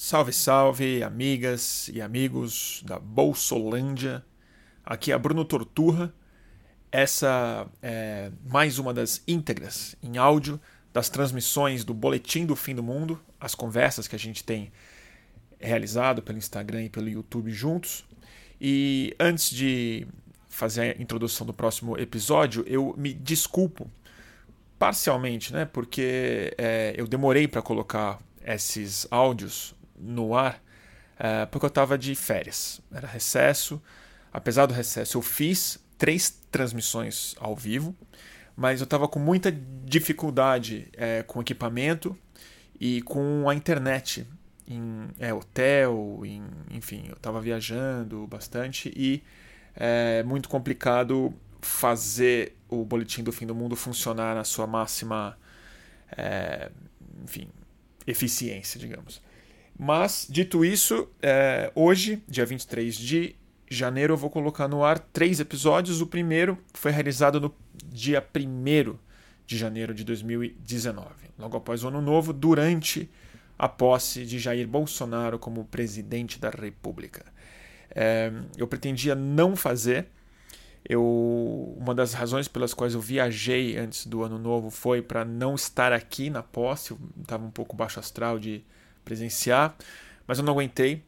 Salve, salve, amigas e amigos da Bolsolândia. Aqui é Bruno Torturra. Essa é mais uma das íntegras em áudio das transmissões do Boletim do Fim do Mundo, as conversas que a gente tem realizado pelo Instagram e pelo YouTube juntos. E antes de fazer a introdução do próximo episódio, eu me desculpo parcialmente, né? Porque é, eu demorei para colocar esses áudios no ar uh, porque eu estava de férias. Era recesso. Apesar do recesso, eu fiz três transmissões ao vivo, mas eu estava com muita dificuldade é, com equipamento e com a internet em é, hotel, em, enfim, eu estava viajando bastante e é muito complicado fazer o boletim do fim do mundo funcionar na sua máxima, é, enfim, eficiência, digamos. Mas, dito isso, é, hoje, dia 23 de janeiro, eu vou colocar no ar três episódios. O primeiro foi realizado no dia 1 de janeiro de 2019, logo após o Ano Novo, durante a posse de Jair Bolsonaro como presidente da República. É, eu pretendia não fazer. Eu, uma das razões pelas quais eu viajei antes do ano novo foi para não estar aqui na posse. Eu estava um pouco baixo astral de presenciar, mas eu não aguentei.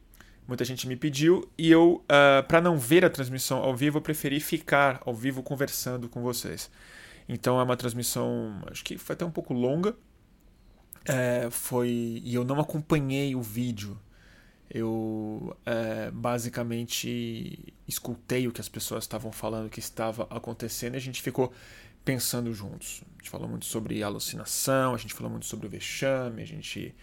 Muita gente me pediu e eu, uh, ah, para não ver a transmissão ao vivo, eu preferi ficar ao vivo conversando com vocês. Então é uma transmissão, acho que foi até um pouco longa. É, foi e eu não acompanhei o vídeo. Eu é, basicamente escutei o que as pessoas estavam falando que estava acontecendo e a gente ficou pensando juntos. A gente falou muito sobre alucinação, a gente falou muito sobre o vexame, a gente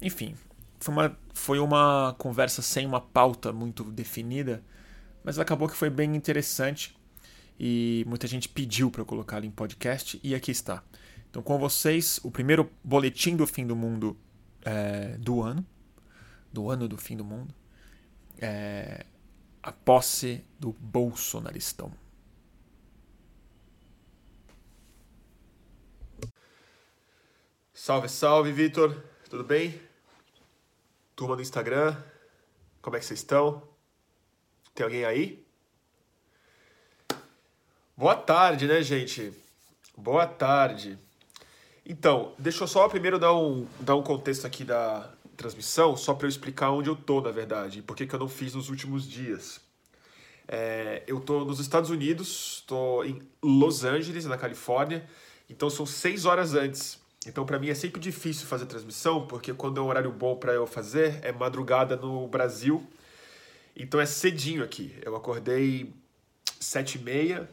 enfim, foi uma, foi uma conversa sem uma pauta muito definida, mas acabou que foi bem interessante e muita gente pediu para eu colocá-lo em podcast e aqui está. Então, com vocês, o primeiro boletim do fim do mundo é, do ano, do ano do fim do mundo, é a posse do bolsonaristão. Salve, salve, Vitor. Tudo bem? Turma do Instagram, como é que vocês estão? Tem alguém aí? Boa tarde, né, gente? Boa tarde. Então, deixa eu só primeiro dar um, dar um contexto aqui da transmissão, só para eu explicar onde eu tô, na verdade, e por que, que eu não fiz nos últimos dias. É, eu tô nos Estados Unidos, tô em Los Angeles, na Califórnia, então são seis horas antes. Então, para mim é sempre difícil fazer transmissão, porque quando é um horário bom para eu fazer, é madrugada no Brasil. Então é cedinho aqui. Eu acordei sete e meia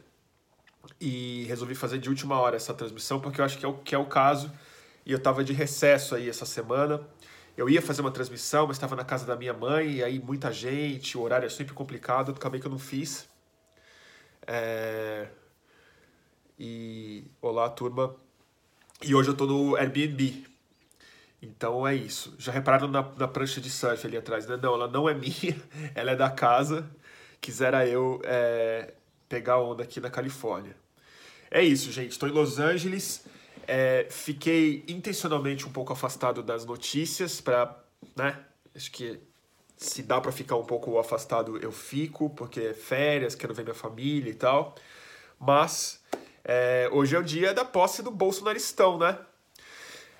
e resolvi fazer de última hora essa transmissão, porque eu acho que é o, que é o caso. E eu estava de recesso aí essa semana. Eu ia fazer uma transmissão, mas estava na casa da minha mãe, e aí muita gente, o horário é sempre complicado, acabei que eu não fiz. É... E olá, turma. E hoje eu tô no Airbnb. Então é isso. Já repararam na, na prancha de surf ali atrás, né? Não, ela não é minha, ela é da casa. Quisera eu é, pegar onda aqui na Califórnia. É isso, gente. Estou em Los Angeles. É, fiquei intencionalmente um pouco afastado das notícias para, né? Acho que se dá para ficar um pouco afastado, eu fico, porque é férias, quero ver minha família e tal. Mas é, hoje é o dia da posse do bolsonaristão, né?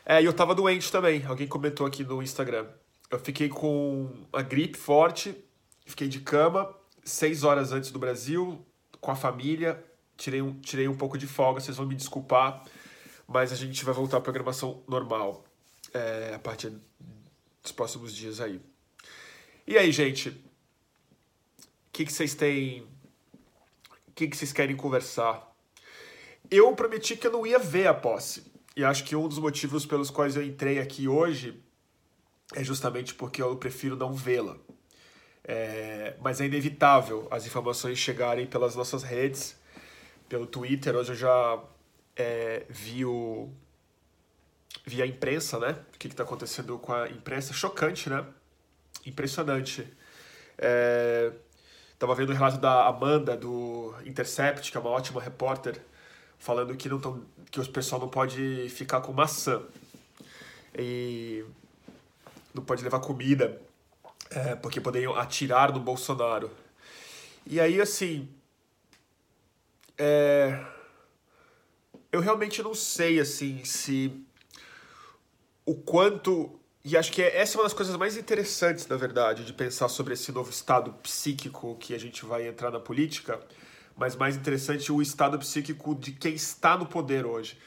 É, e eu tava doente também, alguém comentou aqui no Instagram. Eu fiquei com a gripe forte, fiquei de cama, seis horas antes do Brasil, com a família, tirei um, tirei um pouco de folga, vocês vão me desculpar, mas a gente vai voltar à programação normal é, a partir dos próximos dias aí. E aí, gente? O que, que vocês têm. O que, que vocês querem conversar? Eu prometi que eu não ia ver a posse. E acho que um dos motivos pelos quais eu entrei aqui hoje é justamente porque eu prefiro não vê-la. É, mas é inevitável as informações chegarem pelas nossas redes, pelo Twitter. Hoje eu já é, vi, o, vi a imprensa, né? O que está acontecendo com a imprensa. Chocante, né? Impressionante. É, tava vendo o relato da Amanda, do Intercept, que é uma ótima repórter falando que não tão, que o pessoal não pode ficar com maçã. E não pode levar comida, é, porque poderiam atirar no Bolsonaro. E aí, assim. É, eu realmente não sei, assim, se. O quanto. E acho que essa é uma das coisas mais interessantes, na verdade, de pensar sobre esse novo estado psíquico que a gente vai entrar na política, mas mais interessante o estado psíquico de quem está no poder hoje.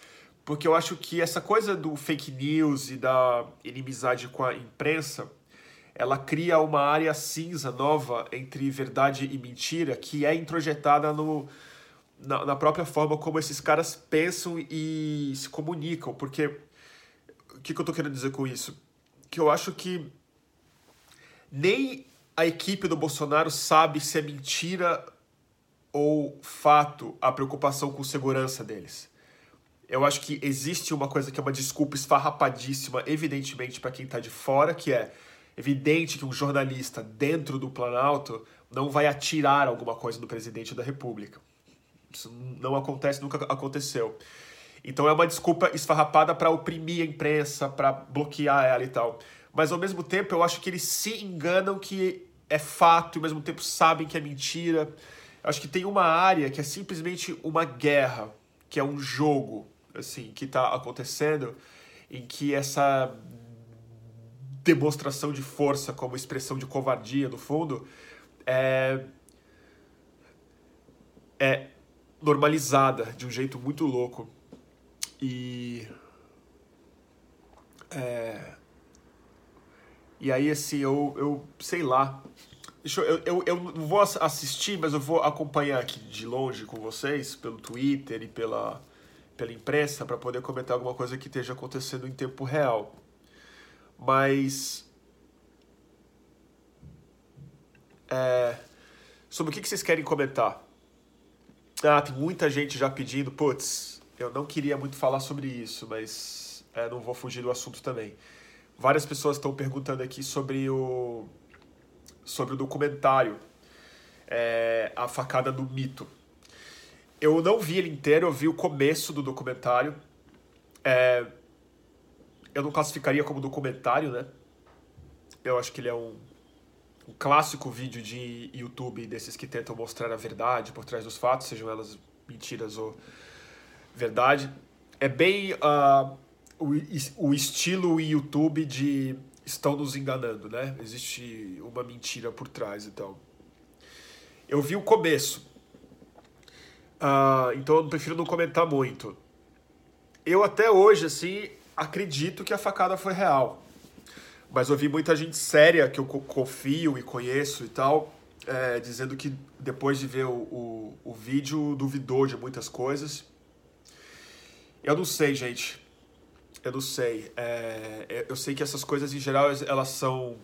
Porque eu acho que essa coisa do fake news e da inimizade com a imprensa ela cria uma área cinza nova entre verdade e mentira que é introjetada no, na, na própria forma como esses caras pensam e se comunicam. Porque o que, que eu estou querendo dizer com isso? Que eu acho que nem a equipe do Bolsonaro sabe se é mentira ou fato a preocupação com segurança deles. Eu acho que existe uma coisa que é uma desculpa esfarrapadíssima, evidentemente, para quem está de fora, que é evidente que um jornalista dentro do Planalto não vai atirar alguma coisa do presidente da República. Isso não acontece, nunca aconteceu. Então é uma desculpa esfarrapada para oprimir a imprensa, para bloquear ela e tal. Mas ao mesmo tempo eu acho que eles se enganam que é fato e ao mesmo tempo sabem que é mentira. Acho que tem uma área que é simplesmente uma guerra, que é um jogo, assim, que está acontecendo, em que essa demonstração de força como expressão de covardia, no fundo, é, é normalizada de um jeito muito louco. E. É, e aí, assim, eu, eu sei lá. Deixa eu, eu, eu não vou assistir, mas eu vou acompanhar aqui de longe com vocês, pelo Twitter e pela, pela imprensa, para poder comentar alguma coisa que esteja acontecendo em tempo real. Mas. É, sobre o que vocês querem comentar? Ah, tem muita gente já pedindo. Putz, eu não queria muito falar sobre isso, mas é, não vou fugir do assunto também. Várias pessoas estão perguntando aqui sobre o, sobre o documentário é, A Facada do Mito. Eu não vi ele inteiro, eu vi o começo do documentário. É, eu não classificaria como documentário, né? Eu acho que ele é um, um clássico vídeo de YouTube desses que tentam mostrar a verdade por trás dos fatos, sejam elas mentiras ou verdade. É bem uh, o, o estilo YouTube de estão nos enganando, né? Existe uma mentira por trás, então. Eu vi o começo, uh, então eu prefiro não comentar muito. Eu até hoje, assim, acredito que a facada foi real. Mas ouvi muita gente séria que eu confio e conheço e tal, é, dizendo que depois de ver o, o, o, vídeo duvidou de muitas coisas. Eu não sei, gente. Eu não sei. É, é eu sei que essas coisas em geral elas são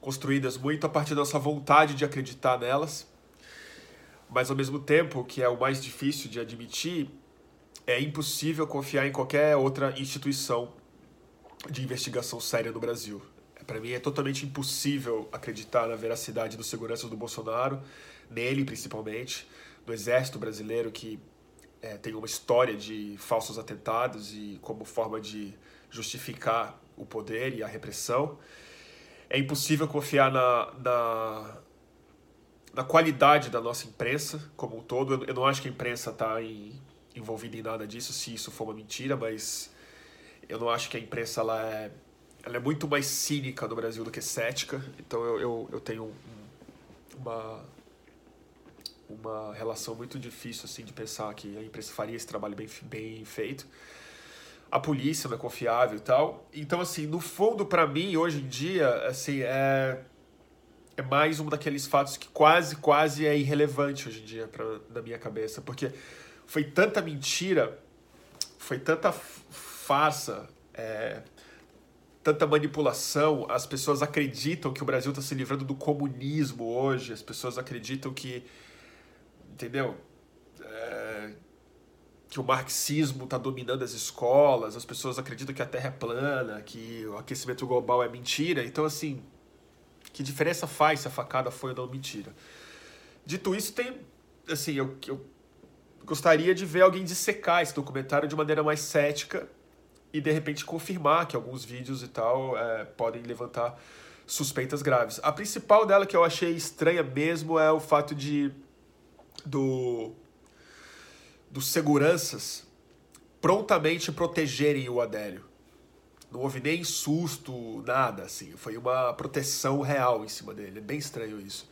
construídas muito a partir da nossa vontade de acreditar nelas. Mas ao mesmo tempo, que é o mais difícil de admitir, é impossível confiar em qualquer outra instituição de investigação séria no Brasil. Para mim é totalmente impossível acreditar na veracidade dos seguranças do Bolsonaro, nele principalmente, no exército brasileiro que é, tem uma história de falsos atentados e como forma de justificar o poder e a repressão. É impossível confiar na, na, na qualidade da nossa imprensa como um todo. Eu não acho que a imprensa está em envolvido em nada disso, se isso for uma mentira, mas eu não acho que a imprensa ela é, ela é muito mais cínica no Brasil do que cética, então eu, eu, eu tenho um, uma, uma relação muito difícil assim de pensar que a imprensa faria esse trabalho bem, bem feito. A polícia não é confiável e tal. Então, assim, no fundo, para mim, hoje em dia, assim, é, é mais um daqueles fatos que quase, quase é irrelevante hoje em dia pra, na minha cabeça. Porque foi tanta mentira, foi tanta farsa, é, tanta manipulação. As pessoas acreditam que o Brasil está se livrando do comunismo hoje, as pessoas acreditam que. Entendeu? É, que o marxismo está dominando as escolas, as pessoas acreditam que a Terra é plana, que o aquecimento global é mentira. Então, assim, que diferença faz se a facada foi ou não mentira? Dito isso, tem. Assim, eu, eu gostaria de ver alguém dissecar esse documentário de maneira mais cética e de repente confirmar que alguns vídeos e tal é, podem levantar suspeitas graves. A principal dela que eu achei estranha mesmo é o fato de do dos seguranças prontamente protegerem o Adélio. Não houve nem susto, nada, assim. Foi uma proteção real em cima dele. É bem estranho isso.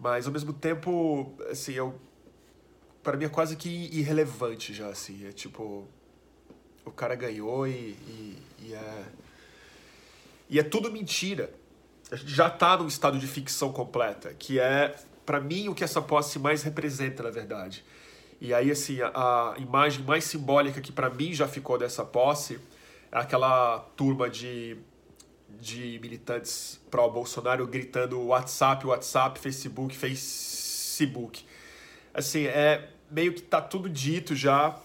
Mas, ao mesmo tempo, assim, eu... Para mim é quase que irrelevante já, assim. É tipo... O cara ganhou e, e, e é... E é tudo mentira. A gente já tá num estado de ficção completa, que é, para mim, o que essa posse mais representa, na verdade. E aí, assim, a, a imagem mais simbólica que para mim já ficou dessa posse é aquela turma de, de militantes pró-Bolsonaro gritando WhatsApp, WhatsApp, Facebook, Facebook. Assim, é meio que tá tudo dito já.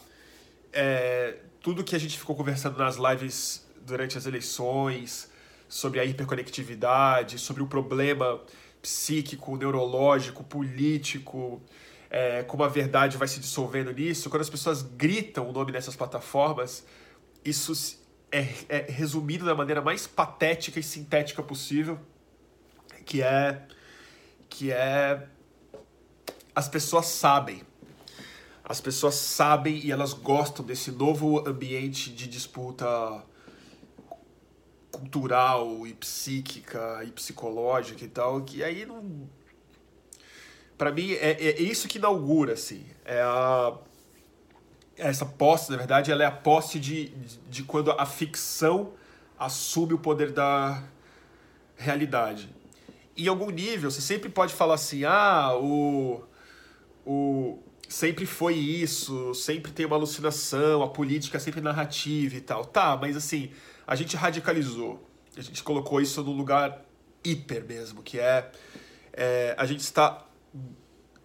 É, tudo que a gente ficou conversando nas lives durante as eleições, sobre a hiperconectividade, sobre o problema psíquico, neurológico, político, é, como a verdade vai se dissolvendo nisso, quando as pessoas gritam o nome dessas plataformas, isso é, é resumido da maneira mais patética e sintética possível, que é que é as pessoas sabem. As pessoas sabem e elas gostam desse novo ambiente de disputa cultural e psíquica e psicológica e tal, que aí não para mim é, é isso que inaugura assim, é a essa posse, na verdade, ela é a posse de, de, quando a ficção assume o poder da realidade. Em algum nível, você sempre pode falar assim, ah, o, o sempre foi isso, sempre tem uma alucinação, a política é sempre narrativa e tal. Tá, mas assim, a gente radicalizou. A gente colocou isso no lugar hiper mesmo, que é, é a gente está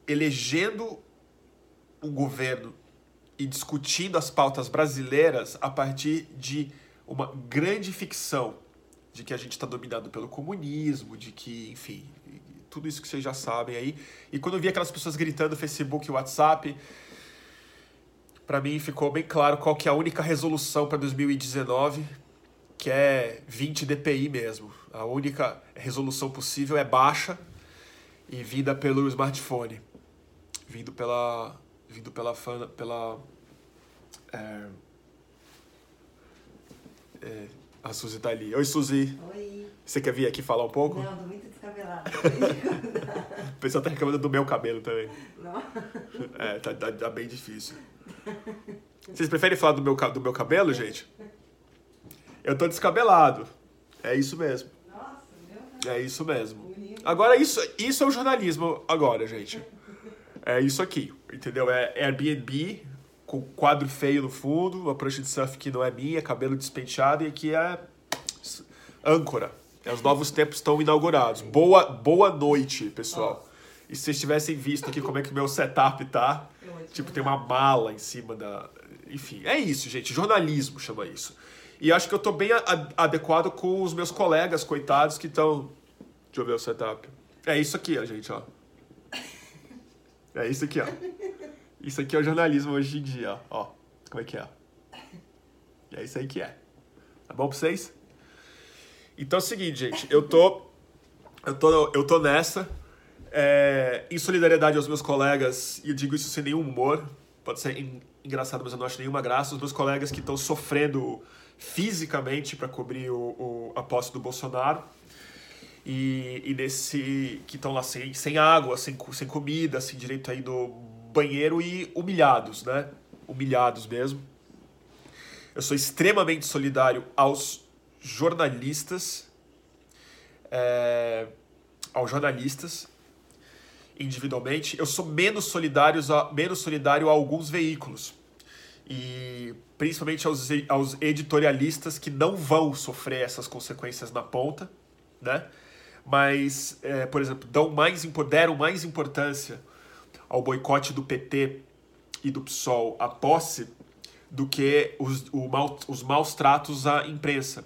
elegendo um governo e discutindo as pautas brasileiras a partir de uma grande ficção de que a gente está dominado pelo comunismo, de que, enfim, tudo isso que vocês já sabem aí. E quando eu vi aquelas pessoas gritando Facebook e WhatsApp, para mim ficou bem claro qual que é a única resolução para 2019, que é 20 dpi mesmo. A única resolução possível é baixa e vinda pelo smartphone, vindo pela vindo pela fã, pela é, é, a Suzy tá ali. Oi, Suzy. Oi. Você quer vir aqui falar um pouco? Não, tô muito descabelada. o pessoal tá reclamando do meu cabelo também. Não. É, tá, tá, tá, bem difícil. Vocês preferem falar do meu, do meu cabelo, gente? Eu tô descabelado. É isso mesmo. Nossa, meu É isso mesmo. Agora, isso, isso é o jornalismo agora, gente. É isso aqui, entendeu? É Airbnb com quadro feio no fundo, uma prancha de surf que não é minha, cabelo despenteado e aqui é âncora. Os novos tempos estão inaugurados. Boa, boa noite, pessoal. E se vocês tivessem visto aqui como é que o meu setup tá, tipo, tem uma mala em cima da. Enfim, é isso, gente. Jornalismo chama isso. E acho que eu tô bem adequado com os meus colegas, coitados, que estão. Deixa eu ver o setup. É isso aqui, ó, gente, ó. É isso aqui, ó. Isso aqui é o jornalismo hoje em dia, ó. Como é que é? E é isso aí que é. Tá bom pra vocês? Então é o seguinte, gente. Eu tô. Eu tô, eu tô nessa. É, em solidariedade aos meus colegas, e eu digo isso sem nenhum humor. Pode ser engraçado, mas eu não acho nenhuma graça. Os meus colegas que estão sofrendo fisicamente para cobrir o, o, a posse do Bolsonaro e, e nesse que estão lá sem, sem água, sem, sem comida, sem direito aí do banheiro e humilhados, né? Humilhados mesmo. Eu sou extremamente solidário aos jornalistas, é, aos jornalistas individualmente. Eu sou menos solidário a, menos solidário a alguns veículos e principalmente aos, aos editorialistas que não vão sofrer essas consequências na ponta, né? mas, é, por exemplo, dão mais, deram mais importância ao boicote do PT e do PSOL à posse do que os, mal, os maus tratos à imprensa.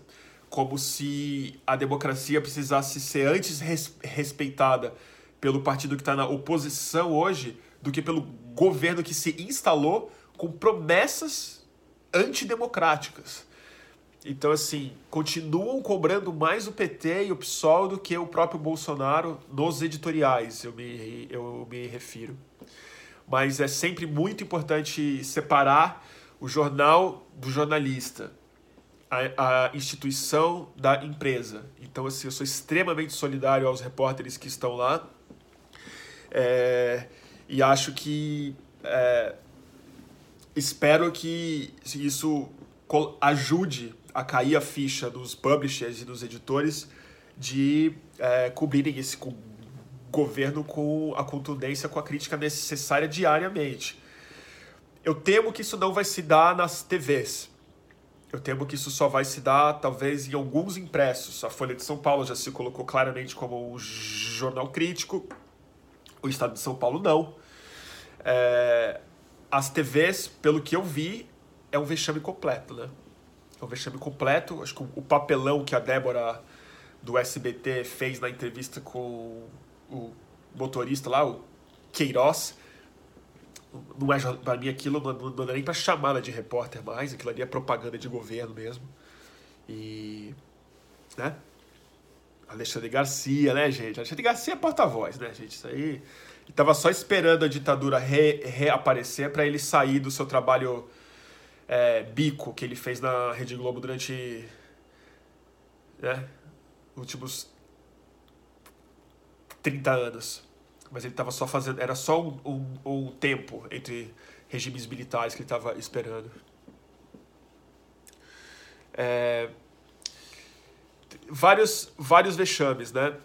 Como se a democracia precisasse ser antes res, respeitada pelo partido que está na oposição hoje do que pelo governo que se instalou com promessas antidemocráticas. Então, assim, continuam cobrando mais o PT e o PSOL do que o próprio Bolsonaro nos editoriais, eu me, eu me refiro. Mas é sempre muito importante separar o jornal do jornalista, a, a instituição da empresa. Então, assim, eu sou extremamente solidário aos repórteres que estão lá. É, e acho que. É, espero que isso ajude a cair a ficha dos publishers e dos editores de é, cobrirem esse governo com a contundência, com a crítica necessária diariamente. Eu temo que isso não vai se dar nas TVs. Eu temo que isso só vai se dar, talvez, em alguns impressos. A Folha de São Paulo já se colocou claramente como um jornal crítico. O Estado de São Paulo não. É, as TVs, pelo que eu vi, é um vexame completo, né? É um vexame completo. Acho que o papelão que a Débora do SBT fez na entrevista com o motorista lá, o Queiroz, não é para mim aquilo não, não, é nem para chamar de repórter mais, aquilo ali é propaganda de governo mesmo. E né? Alexandre Garcia, né, gente? Alexandre Garcia é porta-voz, né, gente? Isso aí. Ele tava só esperando a ditadura re, reaparecer para ele sair do seu trabalho é, bico que ele fez na Rede Globo durante né, últimos 30 anos. Mas ele estava só fazendo. Era só um, um, um tempo entre regimes militares que ele estava esperando. É, vários, vários vexames, né?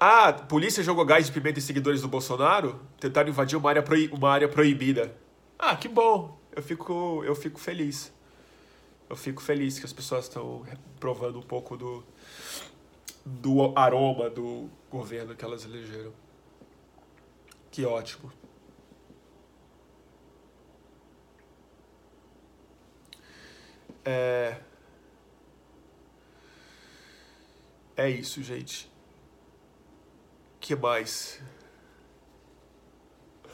Ah, polícia jogou gás de pimenta em seguidores do Bolsonaro? Tentaram invadir uma área, uma área proibida. Ah, que bom. Eu fico, eu fico feliz. Eu fico feliz que as pessoas estão provando um pouco do, do aroma do governo que elas elegeram. Que ótimo. É... É isso, gente. Que mais?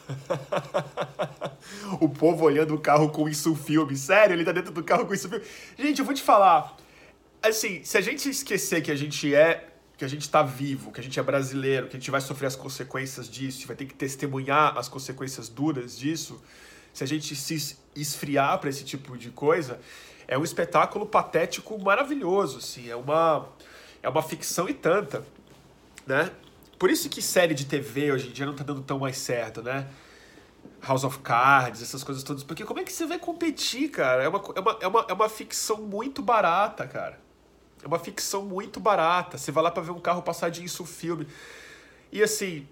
o povo olhando o carro com isso filme. Sério, ele tá dentro do carro com isso filme. Gente, eu vou te falar. Assim, se a gente esquecer que a gente é. Que a gente tá vivo, que a gente é brasileiro, que a gente vai sofrer as consequências disso, vai ter que testemunhar as consequências duras disso. Se a gente se esfriar para esse tipo de coisa, é um espetáculo patético maravilhoso, assim. É uma, é uma ficção e tanta, né? Por isso que série de TV hoje em dia não tá dando tão mais certo, né? House of Cards, essas coisas todas. Porque como é que você vai competir, cara? É uma, é uma, é uma, é uma ficção muito barata, cara. É uma ficção muito barata. Você vai lá pra ver um carro passar disso filme. E assim.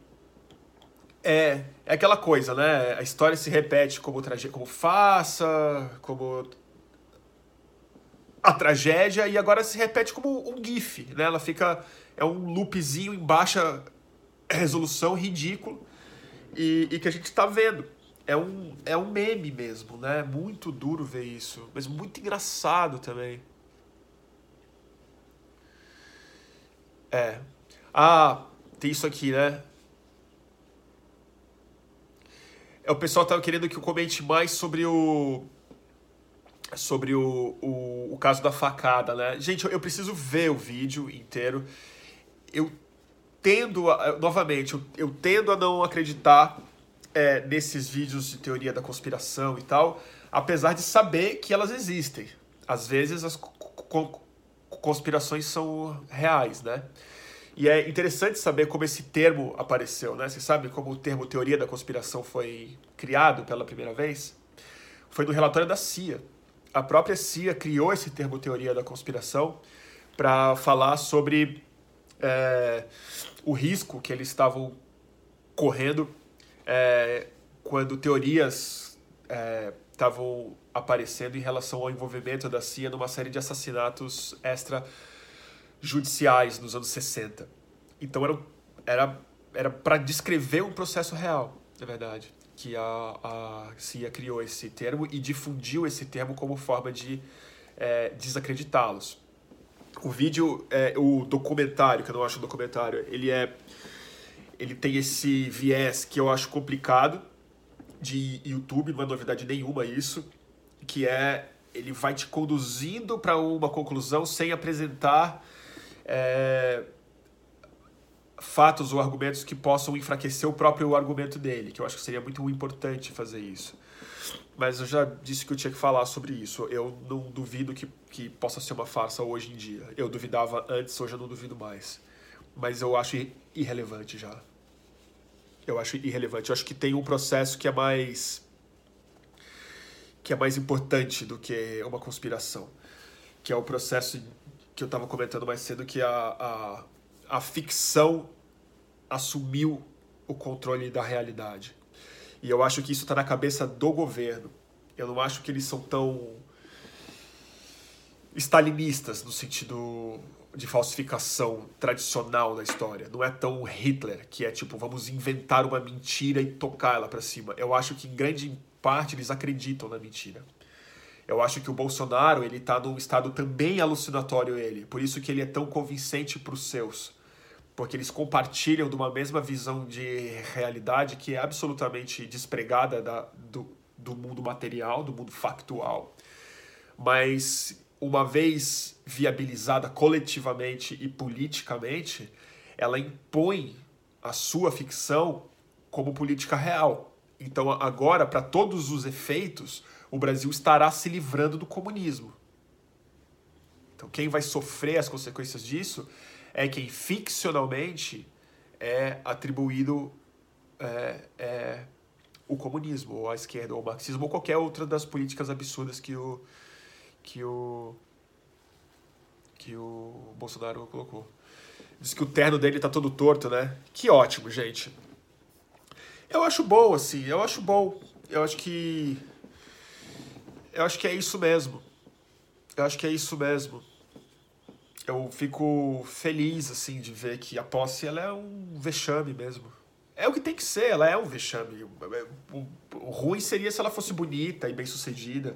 É, é aquela coisa, né? A história se repete como, trage como faça, como a tragédia, e agora se repete como um GIF, né? Ela fica. É um loopzinho em baixa resolução ridículo e, e que a gente está vendo. É um, é um meme mesmo, né? Muito duro ver isso, mas muito engraçado também. É. Ah, tem isso aqui, né? É, o pessoal tava querendo que eu comente mais sobre o. Sobre o, o, o caso da facada, né? Gente, eu, eu preciso ver o vídeo inteiro. Eu tendo, a, novamente, eu, eu, tendo a não acreditar é, nesses vídeos de teoria da conspiração e tal, apesar de saber que elas existem. Às vezes as conspirações são reais, né? E é interessante saber como esse termo apareceu, né? Você sabe como o termo teoria da conspiração foi criado pela primeira vez? Foi no relatório da CIA. A própria CIA criou esse termo teoria da conspiração para falar sobre é, o risco que eles estavam correndo é, quando teorias é, estavam aparecendo em relação ao envolvimento da CIA numa série de assassinatos extrajudiciais nos anos 60. Então era era era para descrever um processo real, na verdade, que a, a CIA criou esse termo e difundiu esse termo como forma de é, desacreditá-los o vídeo, é, o documentário, que eu não acho um documentário, ele é. Ele tem esse viés que eu acho complicado de YouTube, não é novidade nenhuma isso, que é ele vai te conduzindo para uma conclusão sem apresentar é, fatos ou argumentos que possam enfraquecer o próprio argumento dele, que eu acho que seria muito importante fazer isso. Mas eu já disse que eu tinha que falar sobre isso. Eu não duvido que, que possa ser uma farsa hoje em dia. Eu duvidava antes, hoje eu não duvido mais. Mas eu acho irrelevante já. Eu acho irrelevante. Eu acho que tem um processo que é mais que é mais importante do que uma conspiração, que é o processo que eu estava comentando mais cedo, que a, a, a ficção assumiu o controle da realidade. E eu acho que isso está na cabeça do governo. Eu não acho que eles são tão stalinistas no sentido de falsificação tradicional da história. Não é tão Hitler, que é tipo, vamos inventar uma mentira e tocar ela para cima. Eu acho que em grande parte eles acreditam na mentira. Eu acho que o Bolsonaro, ele tá num estado também alucinatório ele, por isso que ele é tão convincente para os seus. Porque eles compartilham de uma mesma visão de realidade que é absolutamente despregada da, do, do mundo material, do mundo factual. Mas uma vez viabilizada coletivamente e politicamente, ela impõe a sua ficção como política real. Então, agora, para todos os efeitos, o Brasil estará se livrando do comunismo. Então, quem vai sofrer as consequências disso é quem ficcionalmente é atribuído é, é, o comunismo, ou a esquerda, ou o marxismo, ou qualquer outra das políticas absurdas que o, que o, que o Bolsonaro colocou. Diz que o terno dele tá todo torto, né? Que ótimo, gente. Eu acho bom, assim, eu acho bom. Eu acho que. Eu acho que é isso mesmo. Eu acho que é isso mesmo. Eu fico feliz, assim, de ver que a posse ela é um vexame mesmo. É o que tem que ser, ela é um vexame. O, ruim seria se ela fosse bonita e bem sucedida.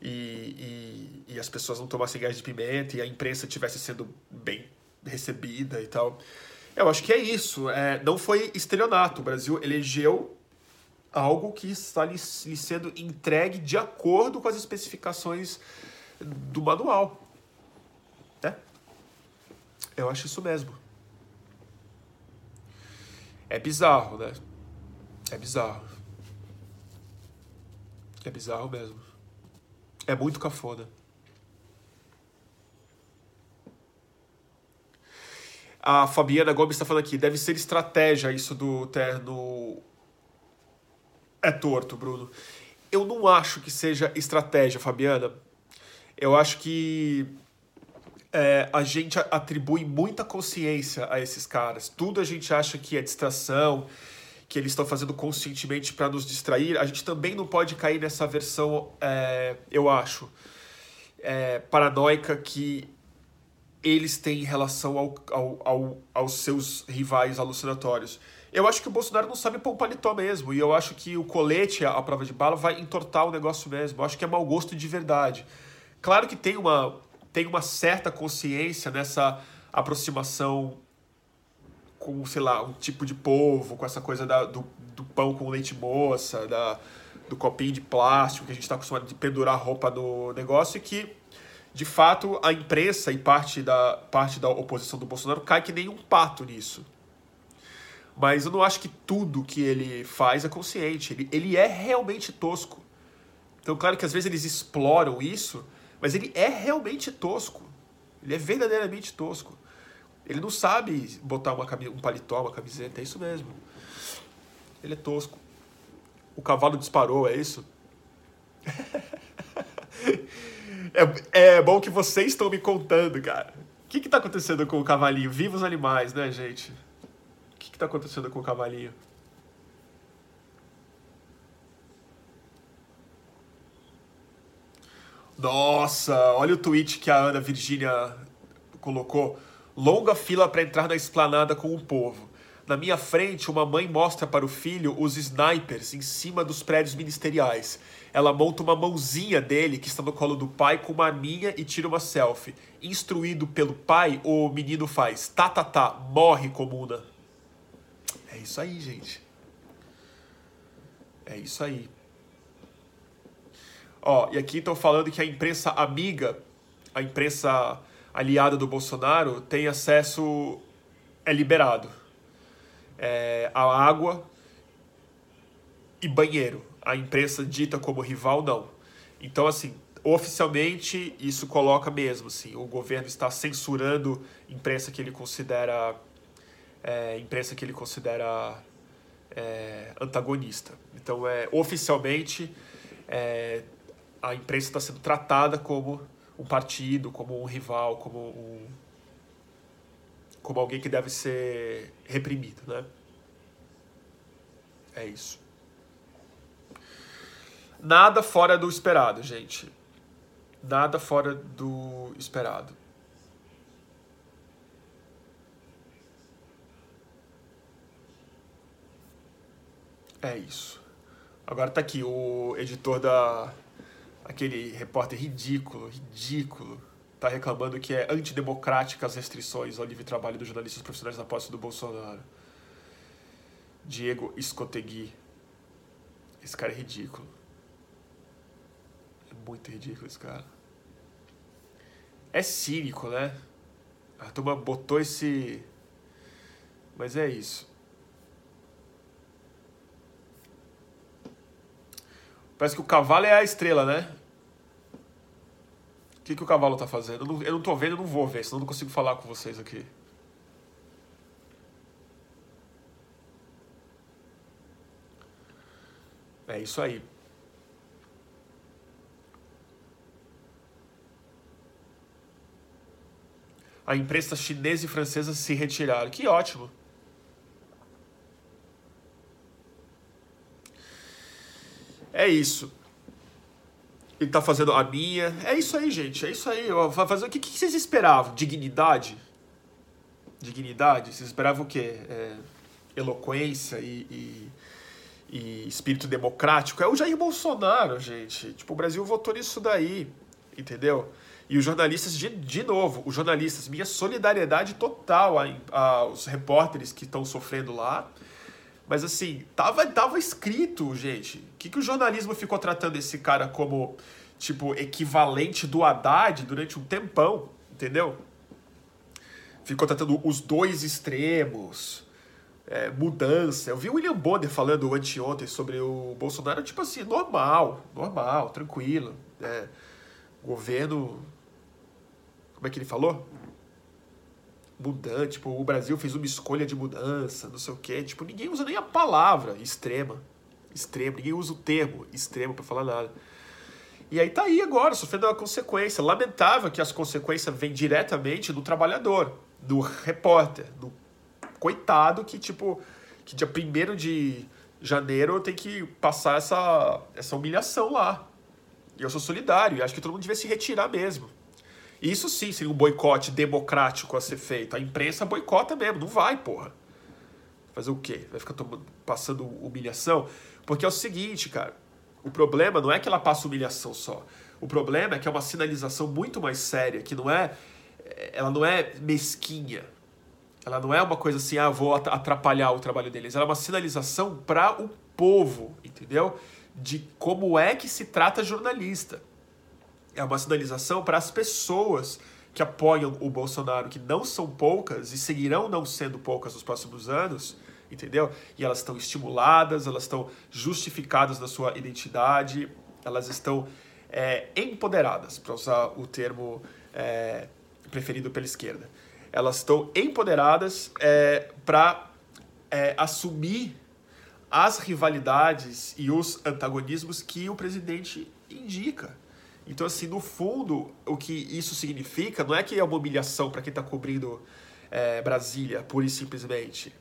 E, e, e as pessoas não tomassem gás de pimenta e a imprensa estivesse sendo bem recebida e tal. Eu acho que é isso. É, não foi estelionato. O Brasil elegeu algo que está lhe, lhe sendo entregue de acordo com as especificações do manual. Eu acho isso mesmo. É bizarro, né? É bizarro. É bizarro mesmo. É muito cafona. A Fabiana Gomes está falando aqui, deve ser estratégia isso do terno. É torto, Bruno. Eu não acho que seja estratégia, Fabiana. Eu acho que é, a gente atribui muita consciência a esses caras. Tudo a gente acha que é distração, que eles estão fazendo conscientemente para nos distrair. A gente também não pode cair nessa versão, é, eu acho, é, paranoica que eles têm em relação ao, ao, ao, aos seus rivais alucinatórios. Eu acho que o Bolsonaro não sabe pôr um paletó mesmo, e eu acho que o colete, a, prova de bala, vai entortar o negócio mesmo. Eu acho que é mau gosto de verdade. Claro que tem uma, tem uma certa consciência nessa aproximação com, sei lá, um tipo de povo, com essa coisa da, do, do pão com leite moça, da, do copinho de plástico que a gente está acostumado de pendurar roupa no negócio, e que de fato, a imprensa e parte da, parte da oposição do Bolsonaro cai que nem um pato nisso. Mas eu não acho que tudo que ele faz é consciente. Ele, ele é realmente tosco. Então, claro que às vezes eles exploram isso, mas ele é realmente tosco. Ele é verdadeiramente tosco. Ele não sabe botar uma um paletó, uma camiseta, é isso mesmo. Ele é tosco. O cavalo disparou, é isso? É, é bom que vocês estão me contando, cara. O que está acontecendo com o cavalinho? Vivos animais, né, gente? O que está acontecendo com o cavalinho? Nossa, olha o tweet que a Ana Virgínia colocou. Longa fila para entrar na esplanada com o povo. Na minha frente, uma mãe mostra para o filho os snipers em cima dos prédios ministeriais. Ela monta uma mãozinha dele, que está no colo do pai, com uma arminha e tira uma selfie. Instruído pelo pai, o menino faz: tá, tá, tá, morre, comuna. É isso aí, gente. É isso aí. Ó, e aqui estão falando que a imprensa amiga, a imprensa aliada do Bolsonaro, tem acesso, é liberado. É, a água e banheiro. A imprensa dita como rival, não. Então, assim, oficialmente isso coloca mesmo, assim, o governo está censurando imprensa que ele considera é, imprensa que ele considera é, antagonista. Então, é, oficialmente, é, a imprensa está sendo tratada como um partido, como um rival, como um, como alguém que deve ser reprimido, né? É isso. Nada fora do esperado, gente. Nada fora do esperado. É isso. Agora tá aqui o editor da. Aquele repórter ridículo, ridículo, tá reclamando que é antidemocrática as restrições ao livre trabalho dos jornalistas profissionais na posse do Bolsonaro. Diego Escotegui. Esse cara é ridículo. É muito ridículo esse cara. É cínico, né? A turma botou esse. Mas é isso. Parece que o cavalo é a estrela, né? O que, que o cavalo tá fazendo? Eu não, eu não tô vendo, eu não vou ver, senão eu não consigo falar com vocês aqui. É isso aí. A imprensa chinesa e francesa se retiraram. Que ótimo. É isso. Ele tá fazendo a minha. É isso aí, gente. É isso aí. Vai fazer o que, que vocês esperavam? Dignidade? Dignidade? Vocês esperavam o quê? É, eloquência e, e, e, espírito democrático? É o Jair Bolsonaro, gente. Tipo, o Brasil votou nisso daí. Entendeu? E os jornalistas, de, de novo, os jornalistas, minha solidariedade total aos repórteres que estão sofrendo lá. Mas assim, tava, tava escrito, gente. O que, que o jornalismo ficou tratando esse cara como, tipo, equivalente do Haddad durante um tempão, entendeu? Ficou tratando os dois extremos, é, mudança. Eu vi o William Bonner falando anteontem sobre o Bolsonaro, tipo assim, normal, normal, tranquilo. É, governo. Como é que ele falou? Mudante, tipo, o Brasil fez uma escolha de mudança, não sei o quê. Tipo, ninguém usa nem a palavra extrema. Extremo, ninguém usa o termo extremo para falar nada. E aí tá aí agora, sofrendo uma consequência. Lamentável que as consequências vêm diretamente do trabalhador, do repórter, do coitado que, tipo, que dia 1 de janeiro tem que passar essa, essa humilhação lá. E eu sou solidário, e acho que todo mundo devia se retirar mesmo. Isso sim seria um boicote democrático a ser feito. A imprensa boicota mesmo, não vai, porra. Fazer o quê? Vai ficar tomando, passando humilhação? Porque é o seguinte, cara. O problema não é que ela passa humilhação só. O problema é que é uma sinalização muito mais séria, que não é. Ela não é mesquinha. Ela não é uma coisa assim, ah, vou atrapalhar o trabalho deles. Ela é uma sinalização para o povo, entendeu? De como é que se trata jornalista é uma sinalização para as pessoas que apoiam o Bolsonaro, que não são poucas e seguirão não sendo poucas nos próximos anos, entendeu? E elas estão estimuladas, elas estão justificadas na sua identidade, elas estão é, empoderadas, para usar o termo é, preferido pela esquerda. Elas estão empoderadas é, para é, assumir as rivalidades e os antagonismos que o presidente indica. Então, assim, no fundo, o que isso significa não é que é uma humilhação para quem está cobrindo é, Brasília, pura e simplesmente.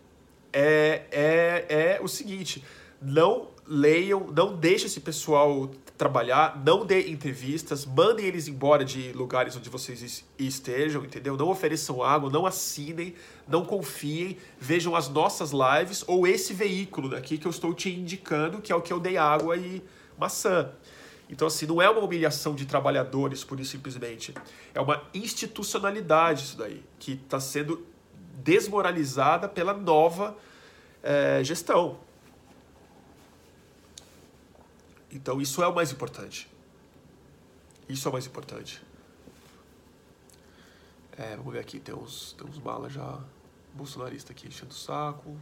É, é, é o seguinte: não leiam, não deixem esse pessoal trabalhar, não dê entrevistas, mandem eles embora de lugares onde vocês estejam, entendeu? Não ofereçam água, não assinem, não confiem, vejam as nossas lives ou esse veículo daqui que eu estou te indicando, que é o que eu dei água e maçã. Então, assim, não é uma humilhação de trabalhadores, por isso simplesmente. É uma institucionalidade isso daí, que está sendo desmoralizada pela nova é, gestão. Então, isso é o mais importante. Isso é o mais importante. É, vamos ver aqui, tem uns, tem uns malas já bolsonarista aqui enchendo o saco.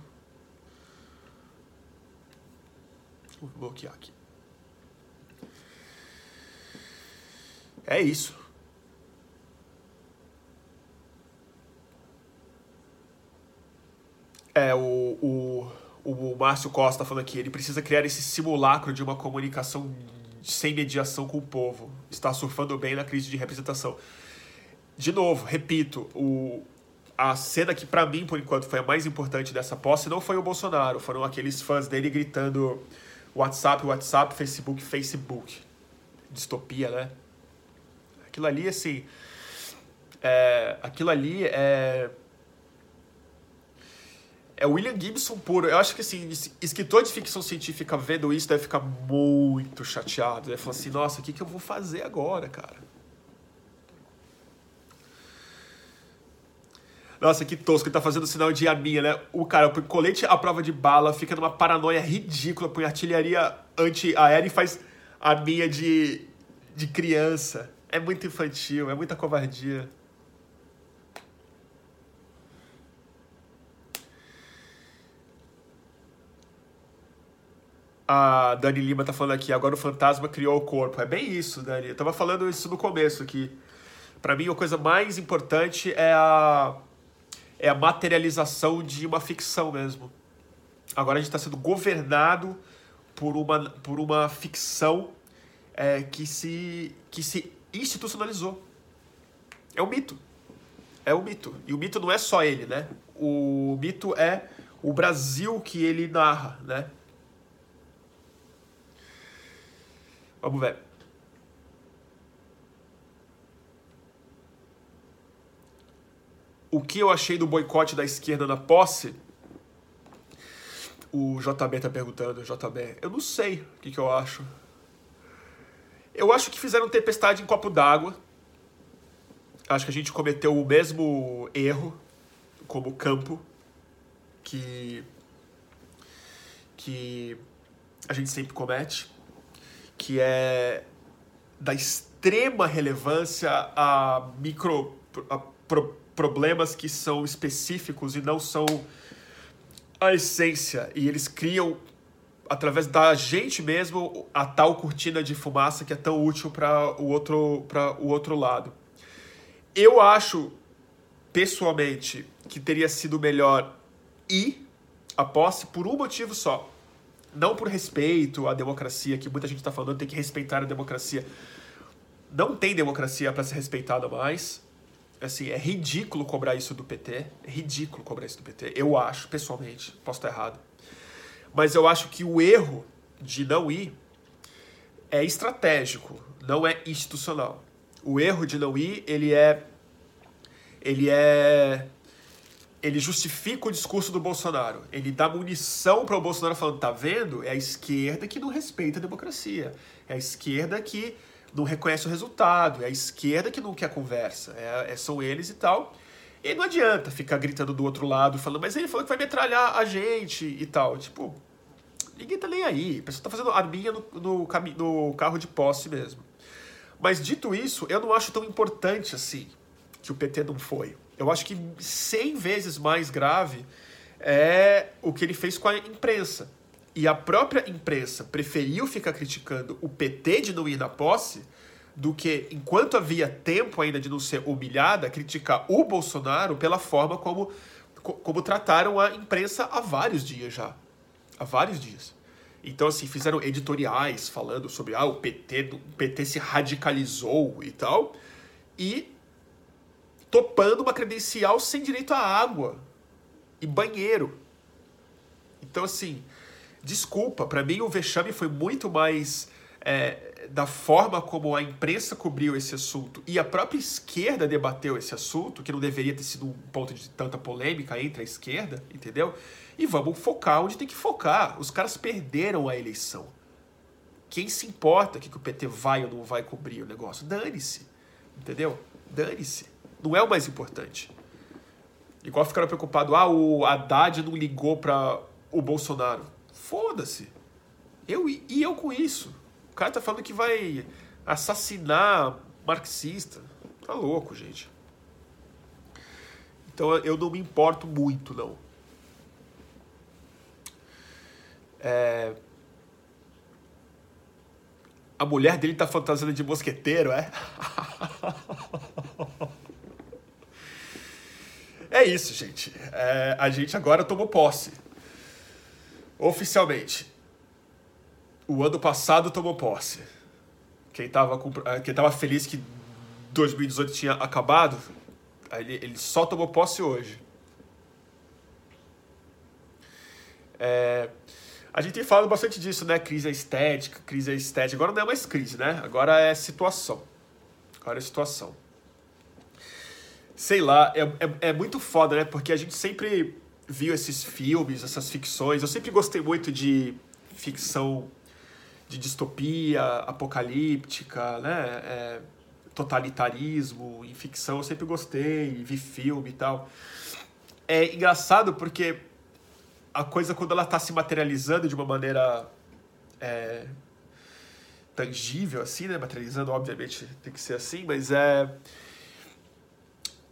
Vou bloquear aqui. É isso. É, o, o, o Márcio Costa falando aqui, ele precisa criar esse simulacro de uma comunicação sem mediação com o povo. Está surfando bem na crise de representação. De novo, repito, o, a cena que para mim, por enquanto, foi a mais importante dessa posse não foi o Bolsonaro, foram aqueles fãs dele gritando WhatsApp, WhatsApp, Facebook, Facebook. Distopia, né? Aquilo ali, assim. É, aquilo ali é é William Gibson puro. Eu acho que, assim, escritor de ficção científica vendo isso deve ficar muito chateado. Deve falar assim: nossa, o que, que eu vou fazer agora, cara? Nossa, que tosco, ele tá fazendo sinal de arminha, né? O cara, o colete à prova de bala, fica numa paranoia ridícula, põe artilharia anti-aérea e faz arminha de, de criança. É muito infantil, é muita covardia. a Dani Lima tá falando aqui, agora o fantasma criou o corpo. É bem isso, Dani. Eu tava falando isso no começo aqui. Para mim, a coisa mais importante é a, é a materialização de uma ficção mesmo. Agora a gente está sendo governado por uma, por uma ficção é, que, se, que se institucionalizou. É um mito. É um mito. E o mito não é só ele, né? O mito é o Brasil que ele narra, né? Vamos ver. O que eu achei do boicote da esquerda na posse? O JB tá perguntando, JB. Eu não sei o que, que eu acho. Eu acho que fizeram tempestade em copo d'água. Acho que a gente cometeu o mesmo erro como campo que que a gente sempre comete que é da extrema relevância a micro a pro, problemas que são específicos e não são a essência e eles criam através da gente mesmo a tal cortina de fumaça que é tão útil para o outro para o outro lado. Eu acho pessoalmente que teria sido melhor ir a posse por um motivo só não por respeito à democracia, que muita gente está falando, tem que respeitar a democracia. Não tem democracia para ser respeitada mais. Assim, é ridículo cobrar isso do PT. É ridículo cobrar isso do PT. Eu acho, pessoalmente. Posso estar errado. Mas eu acho que o erro de não ir é estratégico, não é institucional. O erro de não ir, ele é ele é ele justifica o discurso do Bolsonaro. Ele dá munição para o Bolsonaro falando, tá vendo? É a esquerda que não respeita a democracia. É a esquerda que não reconhece o resultado. É a esquerda que não quer conversa. É, é, são eles e tal. E não adianta ficar gritando do outro lado, falando, mas ele falou que vai metralhar a gente e tal. Tipo, ninguém tá nem aí. A pessoa tá fazendo arminha no, no, no carro de posse mesmo. Mas dito isso, eu não acho tão importante assim que o PT não foi. Eu acho que 100 vezes mais grave é o que ele fez com a imprensa. E a própria imprensa preferiu ficar criticando o PT de não ir na posse do que, enquanto havia tempo ainda de não ser humilhada, criticar o Bolsonaro pela forma como, como trataram a imprensa há vários dias já. Há vários dias. Então, assim, fizeram editoriais falando sobre ah, o PT, o PT se radicalizou e tal. E topando uma credencial sem direito à água e banheiro. Então, assim, desculpa, para mim o vexame foi muito mais é, da forma como a imprensa cobriu esse assunto e a própria esquerda debateu esse assunto, que não deveria ter sido um ponto de tanta polêmica entre a esquerda, entendeu? E vamos focar onde tem que focar. Os caras perderam a eleição. Quem se importa que o PT vai ou não vai cobrir o negócio? Dane-se. Entendeu? Dane-se não é o mais importante. Igual ficaram preocupados, ah, o Haddad não ligou para o Bolsonaro. Foda-se. Eu, e eu com isso? O cara tá falando que vai assassinar marxista. Tá louco, gente. Então eu não me importo muito, não. É... A mulher dele tá fantasiando de mosqueteiro, é? é isso, gente. É, a gente agora tomou posse. Oficialmente. O ano passado tomou posse. Quem tava, com, é, quem tava feliz que 2018 tinha acabado, ele só tomou posse hoje. É, a gente tem falado bastante disso, né? Crise estética, crise estética. Agora não é mais crise, né? Agora é situação. Agora é situação. Sei lá, é, é, é muito foda, né? Porque a gente sempre viu esses filmes, essas ficções. Eu sempre gostei muito de ficção de distopia, apocalíptica, né? É, totalitarismo, em ficção, eu sempre gostei, vi filme e tal. É engraçado porque a coisa, quando ela está se materializando de uma maneira é, tangível, assim, né? Materializando, obviamente, tem que ser assim, mas é.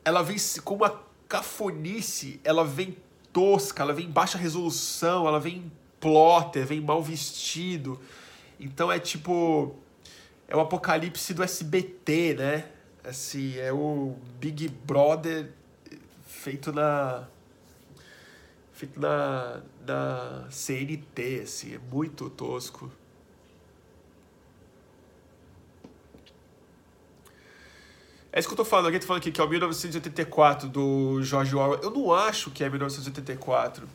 Ela vem com uma cafonice, ela vem tosca, ela vem em baixa resolução, ela vem plotter, vem mal vestido. Então é tipo é o apocalipse do SBT, né? Assim, é o Big Brother feito na feito na, na CNT, assim, é muito tosco. É isso que eu tô falando, alguém tá falando aqui que é o 1984 do George Orwell. Eu não acho que é 1984.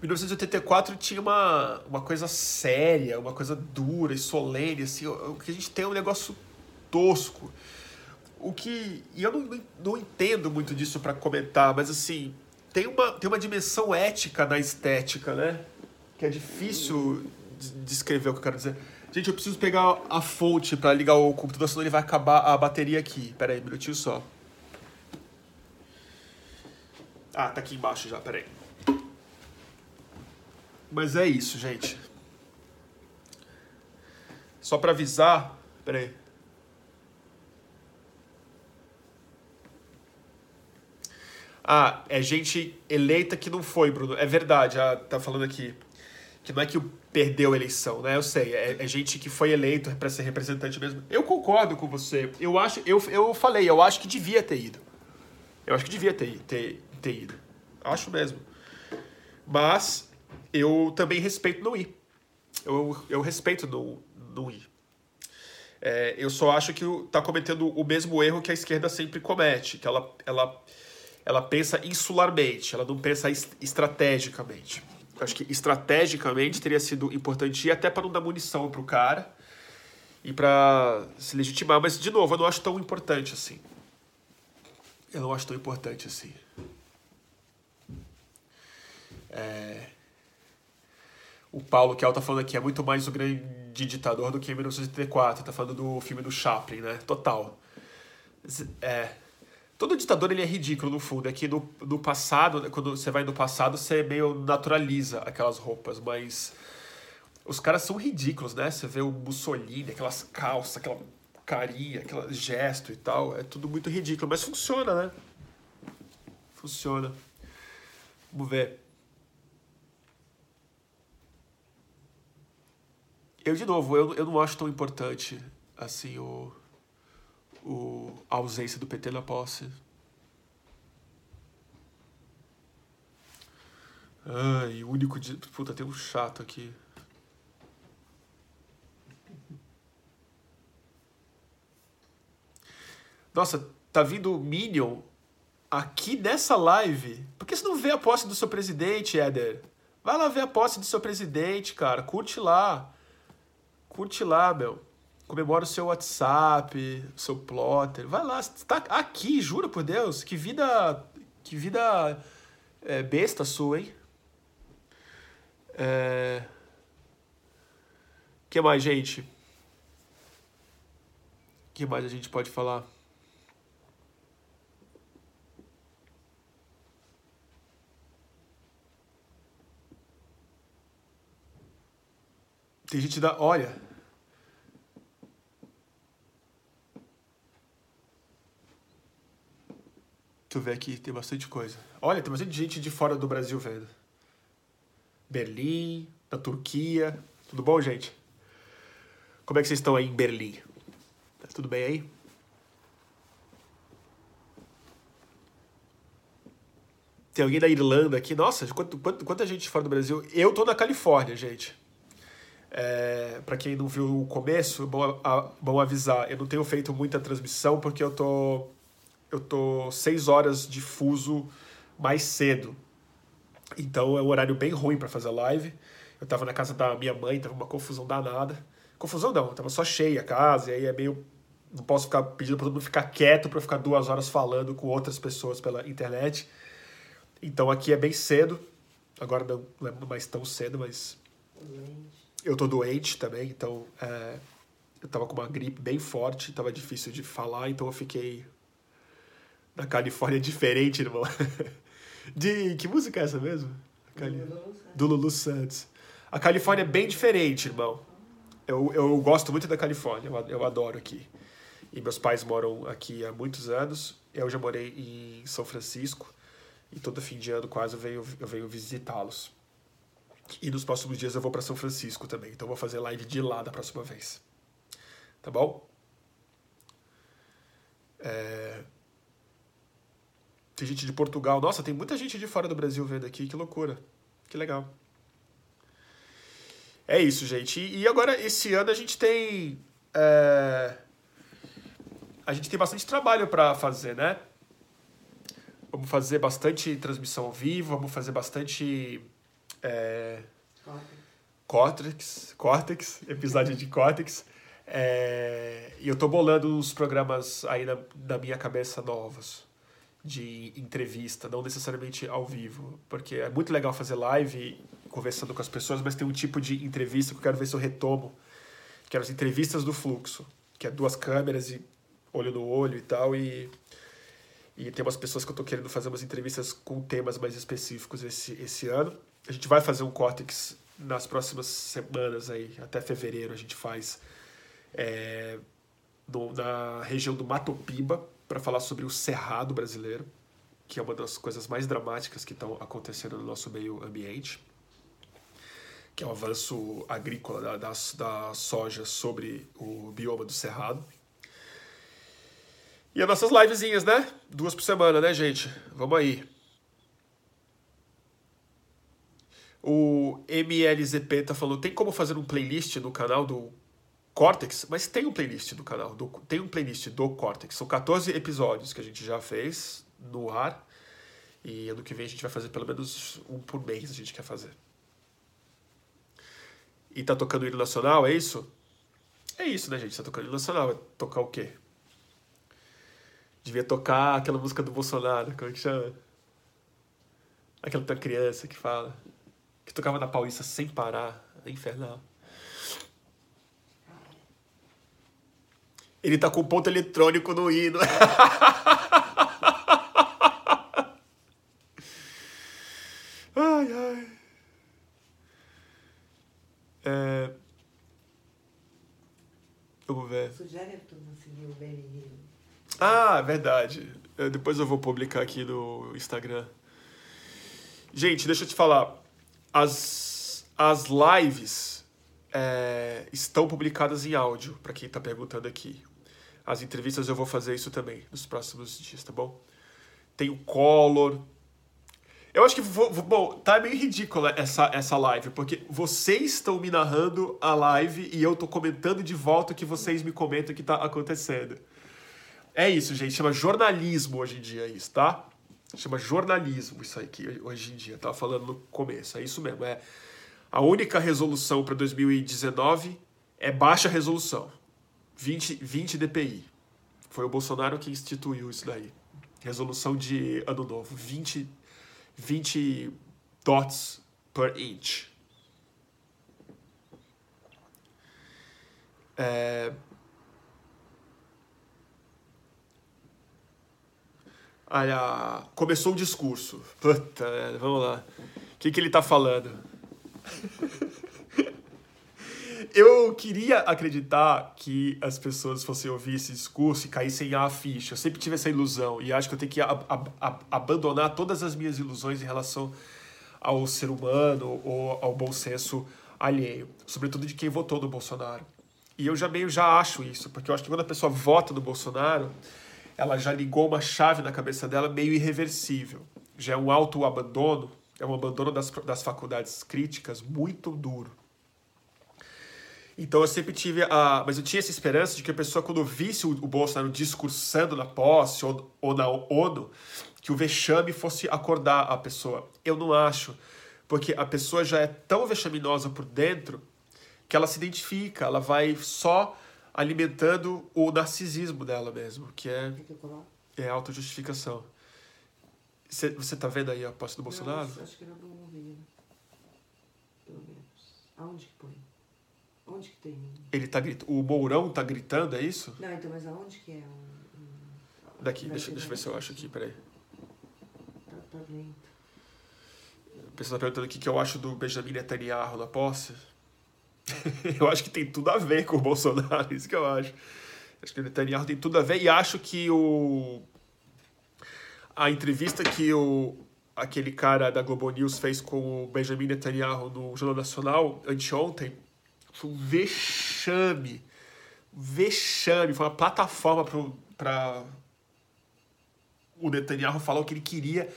1984 tinha uma, uma coisa séria, uma coisa dura e solene, assim, o que a gente tem é um negócio tosco. O que. E eu não, não entendo muito disso para comentar, mas assim, tem uma, tem uma dimensão ética na estética, né? Que é difícil descrever o que eu quero dizer. Gente, eu preciso pegar a fonte para ligar o computador, senão ele vai acabar a bateria aqui. Pera aí, um minutinho só. Ah, tá aqui embaixo já, pera aí. Mas é isso, gente. Só para avisar. Peraí. Ah, é gente eleita que não foi, Bruno. É verdade, ah, tá falando aqui. Que não é que perdeu a eleição, né? Eu sei, é, é gente que foi eleito para ser representante mesmo. Eu concordo com você. Eu acho, eu, eu falei, eu acho que devia ter ido. Eu acho que devia ter, ter, ter ido. Acho mesmo. Mas eu também respeito não ir. Eu, eu respeito não, não ir. É, eu só acho que está cometendo o mesmo erro que a esquerda sempre comete, que ela, ela, ela pensa insularmente, ela não pensa estrategicamente. Eu acho que estrategicamente teria sido importante ir até para não dar munição para o cara e para se legitimar, mas de novo, eu não acho tão importante assim. Eu não acho tão importante assim. É, o Paulo Kel tá falando aqui, é muito mais o grande ditador do que em 1984. Tá falando do filme do Chaplin, né? Total. É. Todo ditador ele é ridículo no fundo. É que no, no passado, quando você vai no passado, você meio naturaliza aquelas roupas, mas os caras são ridículos, né? Você vê o Mussolini, aquelas calças, aquela carinha, aquele gesto e tal. É tudo muito ridículo, mas funciona, né? Funciona. Vamos ver. Eu, de novo, eu, eu não acho tão importante assim o, o, a ausência do PT na posse. Ai, o único. De... Puta, tem um chato aqui. Nossa, tá vindo o Minion aqui nessa live. Por que você não vê a posse do seu presidente, Éder? Vai lá ver a posse do seu presidente, cara. Curte lá. Curte lá, meu. Comemora o seu WhatsApp, o seu plotter. Vai lá, está aqui, juro por Deus. Que vida. Que vida é, besta sua, hein? É... que mais, gente? que mais a gente pode falar? Tem gente da. Olha. Deixa eu ver aqui, tem bastante coisa. Olha, tem bastante gente de fora do Brasil vendo. Berlim, da Turquia. Tudo bom, gente? Como é que vocês estão aí em Berlim? Tá tudo bem aí? Tem alguém da Irlanda aqui? Nossa, quanto, quanto, quanta gente fora do Brasil. Eu tô na Califórnia, gente. É, para quem não viu o começo, bom, a, bom avisar. Eu não tenho feito muita transmissão porque eu tô eu tô seis horas de fuso mais cedo. Então é um horário bem ruim para fazer live. Eu tava na casa da minha mãe, tava uma confusão danada. Confusão não, tava só cheia a casa, e aí é meio. Não posso ficar pedindo pra todo mundo ficar quieto para ficar duas horas falando com outras pessoas pela internet. Então aqui é bem cedo. Agora não, não é mais tão cedo, mas. Eu tô doente também, então. É, eu tava com uma gripe bem forte, tava difícil de falar, então eu fiquei. Na Califórnia diferente, irmão. De. Que música é essa mesmo? Cali... Do Lulu Santos. A Califórnia é bem diferente, irmão. Eu, eu gosto muito da Califórnia, eu, eu adoro aqui. E meus pais moram aqui há muitos anos. Eu já morei em São Francisco. E todo fim de ano quase eu venho, eu venho visitá-los. E nos próximos dias eu vou para São Francisco também. Então eu vou fazer live de lá da próxima vez. Tá bom? É... Tem gente de Portugal. Nossa, tem muita gente de fora do Brasil vendo aqui. Que loucura. Que legal. É isso, gente. E agora, esse ano, a gente tem. É... A gente tem bastante trabalho para fazer, né? Vamos fazer bastante transmissão ao vivo, vamos fazer bastante. É... Cortex. Cortex, episódio de Cortex. É... E eu tô bolando uns programas aí na, na minha cabeça novos de entrevista, não necessariamente ao vivo, porque é muito legal fazer live conversando com as pessoas, mas tem um tipo de entrevista que eu quero ver se eu retomo, que eram as entrevistas do fluxo, que é duas câmeras e olho no olho e tal, e, e tem umas pessoas que eu estou querendo fazer umas entrevistas com temas mais específicos esse, esse ano. A gente vai fazer um Cortex nas próximas semanas aí, até fevereiro a gente faz é, no, na região do Mato Piba, para falar sobre o cerrado brasileiro, que é uma das coisas mais dramáticas que estão acontecendo no nosso meio ambiente, que é o avanço agrícola da, da, da soja sobre o bioma do cerrado. E as nossas livezinhas, né? Duas por semana, né, gente? Vamos aí. O MLZP tá falando, tem como fazer um playlist no canal do Cortex, mas tem um playlist do canal, do, tem um playlist do Cortex. São 14 episódios que a gente já fez no ar. E ano que vem a gente vai fazer pelo menos um por mês, a gente quer fazer. E tá tocando hino nacional, é isso? É isso, né, gente? Tá tocando hino nacional. É tocar o quê? Devia tocar aquela música do Bolsonaro, como é que chama? Aquela da criança que fala. Que tocava na Paulista sem parar. É infernal. Ele tá com ponto eletrônico no hino. ai, ai. É... Vamos ver. Sugere turma seguir o BNI. Ah, verdade. Eu, depois eu vou publicar aqui no Instagram. Gente, deixa eu te falar. As, as lives é, estão publicadas em áudio, para quem está perguntando aqui. As entrevistas eu vou fazer isso também nos próximos dias, tá bom? Tem o Collor. Eu acho que, vou, vou, bom, tá meio ridícula essa, essa live, porque vocês estão me narrando a live e eu tô comentando de volta o que vocês me comentam que tá acontecendo. É isso, gente. Chama jornalismo hoje em dia isso, tá? Chama jornalismo isso aí que hoje em dia. Tava falando no começo. É isso mesmo. É a única resolução para 2019 é baixa resolução. 20, 20 dpi. Foi o Bolsonaro que instituiu isso daí. Resolução de ano novo. 20, 20 dots per inch. É... Olha, começou o discurso. Puta, vamos lá. O que, que ele tá falando? eu queria acreditar que as pessoas fossem ouvir esse discurso e caíssem à ficha. Eu sempre tive essa ilusão e acho que eu tenho que ab ab abandonar todas as minhas ilusões em relação ao ser humano ou ao bom senso alheio, sobretudo de quem votou no Bolsonaro. E eu já meio já acho isso, porque eu acho que quando a pessoa vota no Bolsonaro, ela já ligou uma chave na cabeça dela meio irreversível. Já é um auto-abandono, é um abandono das, das faculdades críticas muito duro. Então eu sempre tive a. Mas eu tinha essa esperança de que a pessoa, quando visse o, o Bolsonaro discursando na posse ou, ou na ONU, que o vexame fosse acordar a pessoa. Eu não acho. Porque a pessoa já é tão vexaminosa por dentro que ela se identifica, ela vai só alimentando o narcisismo dela mesmo, que é, é autojustificação. Você, você tá vendo aí a posse do Bolsonaro? Não, acho que era do governo. Pelo menos. Aonde que põe? Onde que tem? Ele tá gritando. O Mourão tá gritando, é isso? Não, então, mas aonde que é? Um, um... Daqui, deixa, deixa eu ver se eu acho aqui, peraí. Tá, tá lento. A pessoa tá perguntando o que, que eu acho do Benjamin Netanyahu na posse. eu acho que tem tudo a ver com o Bolsonaro, isso que eu acho. Acho que o Netanyahu tem tudo a ver e acho que o a entrevista que o aquele cara da Globo News fez com o Benjamin Netanyahu no Jornal Nacional anteontem foi um vexame. Vexame. Foi uma plataforma para o Netanyahu falar o que ele queria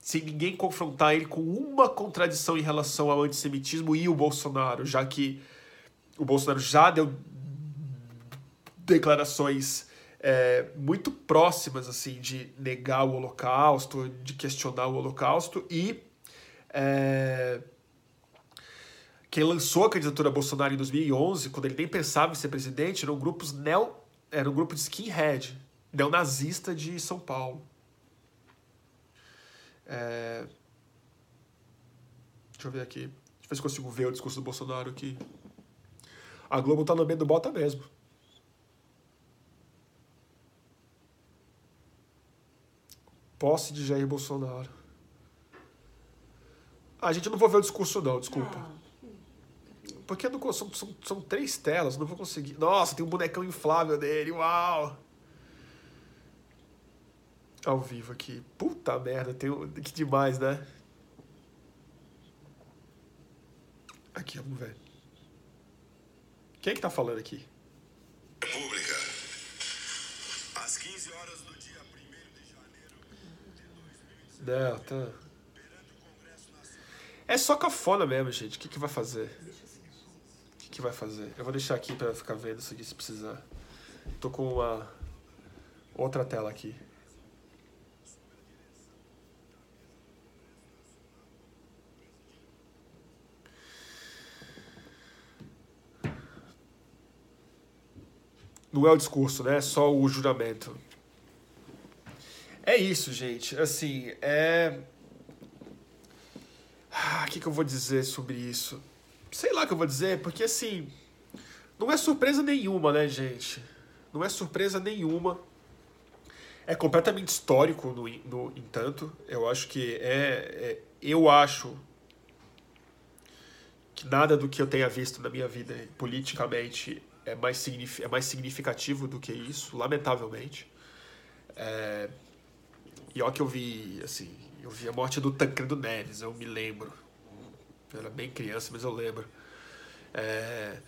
sem ninguém confrontar ele com uma contradição em relação ao antissemitismo e o Bolsonaro, já que o Bolsonaro já deu declarações é, muito próximas assim de negar o Holocausto, de questionar o Holocausto e é, quem lançou a candidatura a Bolsonaro em 2011, quando ele nem pensava em ser presidente, eram grupos neo, era um grupo de skinhead, neonazista de São Paulo. É... Deixa eu ver aqui. Deixa eu ver se consigo ver o discurso do Bolsonaro aqui. A Globo tá no meio do bota mesmo. Posse de Jair Bolsonaro. A gente não vou ver o discurso não, desculpa. Ah, Porque não, são, são, são três telas, não vou conseguir. Nossa, tem um bonecão inflável dele, uau! Ao vivo aqui. Puta merda, tem um, que demais, né? Aqui, vamos ver. Quem é que tá falando aqui? República. Às 15 horas do dia 1 de janeiro de 2019, Não, tá. É só cafona mesmo, gente. O que, que vai fazer? O que, vai fazer? Eu vou deixar aqui pra ficar vendo isso aqui se precisar. Tô com uma outra tela aqui. Não é o discurso, né? É só o juramento. É isso, gente. Assim, é. Ah, O que, que eu vou dizer sobre isso? Sei lá o que eu vou dizer, porque assim. Não é surpresa nenhuma, né, gente? Não é surpresa nenhuma. É completamente histórico, no, no entanto. Eu acho que é, é. Eu acho que nada do que eu tenha visto na minha vida politicamente é mais, é mais significativo do que isso, lamentavelmente. É, e ó que eu vi, assim, eu vi a morte do Tancredo Neves, eu me lembro. Eu era bem criança, mas eu lembro. É,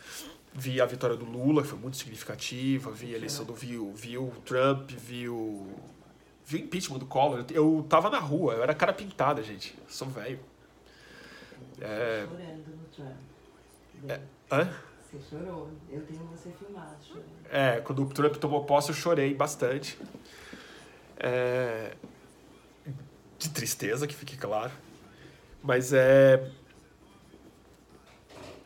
vi a vitória do Lula, que foi muito significativa, vi a eleição do vi, o- vi o Trump, vi o, vi o impeachment do Collor. Eu tava na rua, eu era cara pintada, gente. Eu sou velho. É, no Trump. hã? Você chorou. Eu tenho você filmado. É, quando o Trump tomou posse, eu chorei bastante. É, de tristeza, que fique claro. Mas é.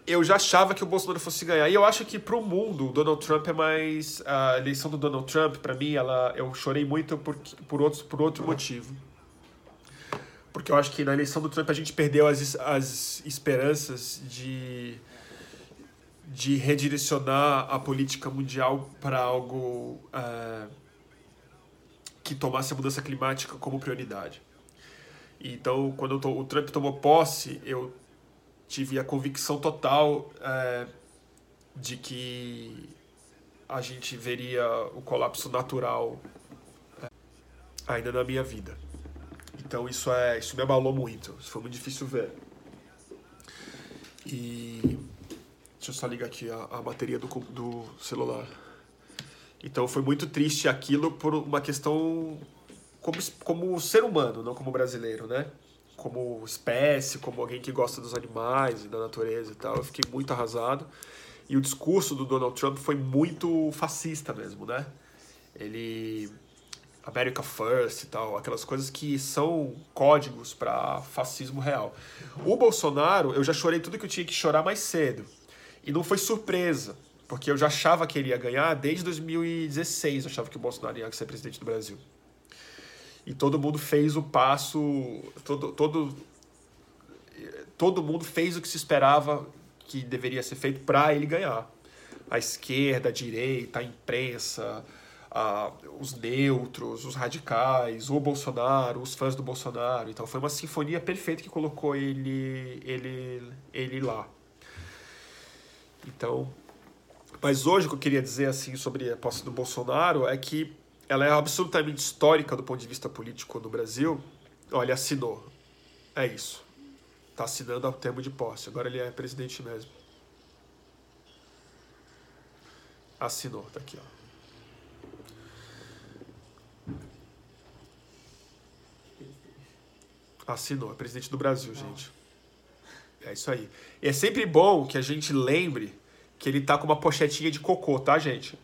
Eu já achava que o Bolsonaro fosse ganhar. E eu acho que pro mundo, o Donald Trump é mais. A eleição do Donald Trump, pra mim, ela, eu chorei muito por, por, outros, por outro motivo. Porque eu acho que na eleição do Trump a gente perdeu as, as esperanças de de redirecionar a política mundial para algo eh, que tomasse a mudança climática como prioridade. Então, quando to- o Trump tomou posse, eu tive a convicção total eh, de que a gente veria o colapso natural é, ainda na minha vida. Então isso é isso me abalou muito. Isso foi muito difícil ver. E deixa eu só ligar aqui a, a bateria do, do celular. Então foi muito triste aquilo por uma questão como, como ser humano, não como brasileiro, né? Como espécie, como alguém que gosta dos animais e da natureza e tal. Eu fiquei muito arrasado. E o discurso do Donald Trump foi muito fascista mesmo, né? Ele America First e tal, aquelas coisas que são códigos para fascismo real. O Bolsonaro, eu já chorei tudo que eu tinha que chorar mais cedo. E não foi surpresa, porque eu já achava que ele ia ganhar desde 2016, eu achava que o Bolsonaro ia ser presidente do Brasil. E todo mundo fez o passo, todo, todo, todo mundo fez o que se esperava que deveria ser feito para ele ganhar. A esquerda, a direita, a imprensa, a, os neutros, os radicais, o Bolsonaro, os fãs do Bolsonaro. Então foi uma sinfonia perfeita que colocou ele, ele, ele lá. Então, mas hoje o que eu queria dizer assim sobre a posse do Bolsonaro é que ela é absolutamente histórica do ponto de vista político no Brasil. Olha, assinou. É isso. Está assinando ao termo de posse. Agora ele é presidente mesmo. Assinou, tá aqui, ó. Assinou, é presidente do Brasil, gente. É isso aí. E é sempre bom que a gente lembre que ele tá com uma pochetinha de cocô, tá, gente?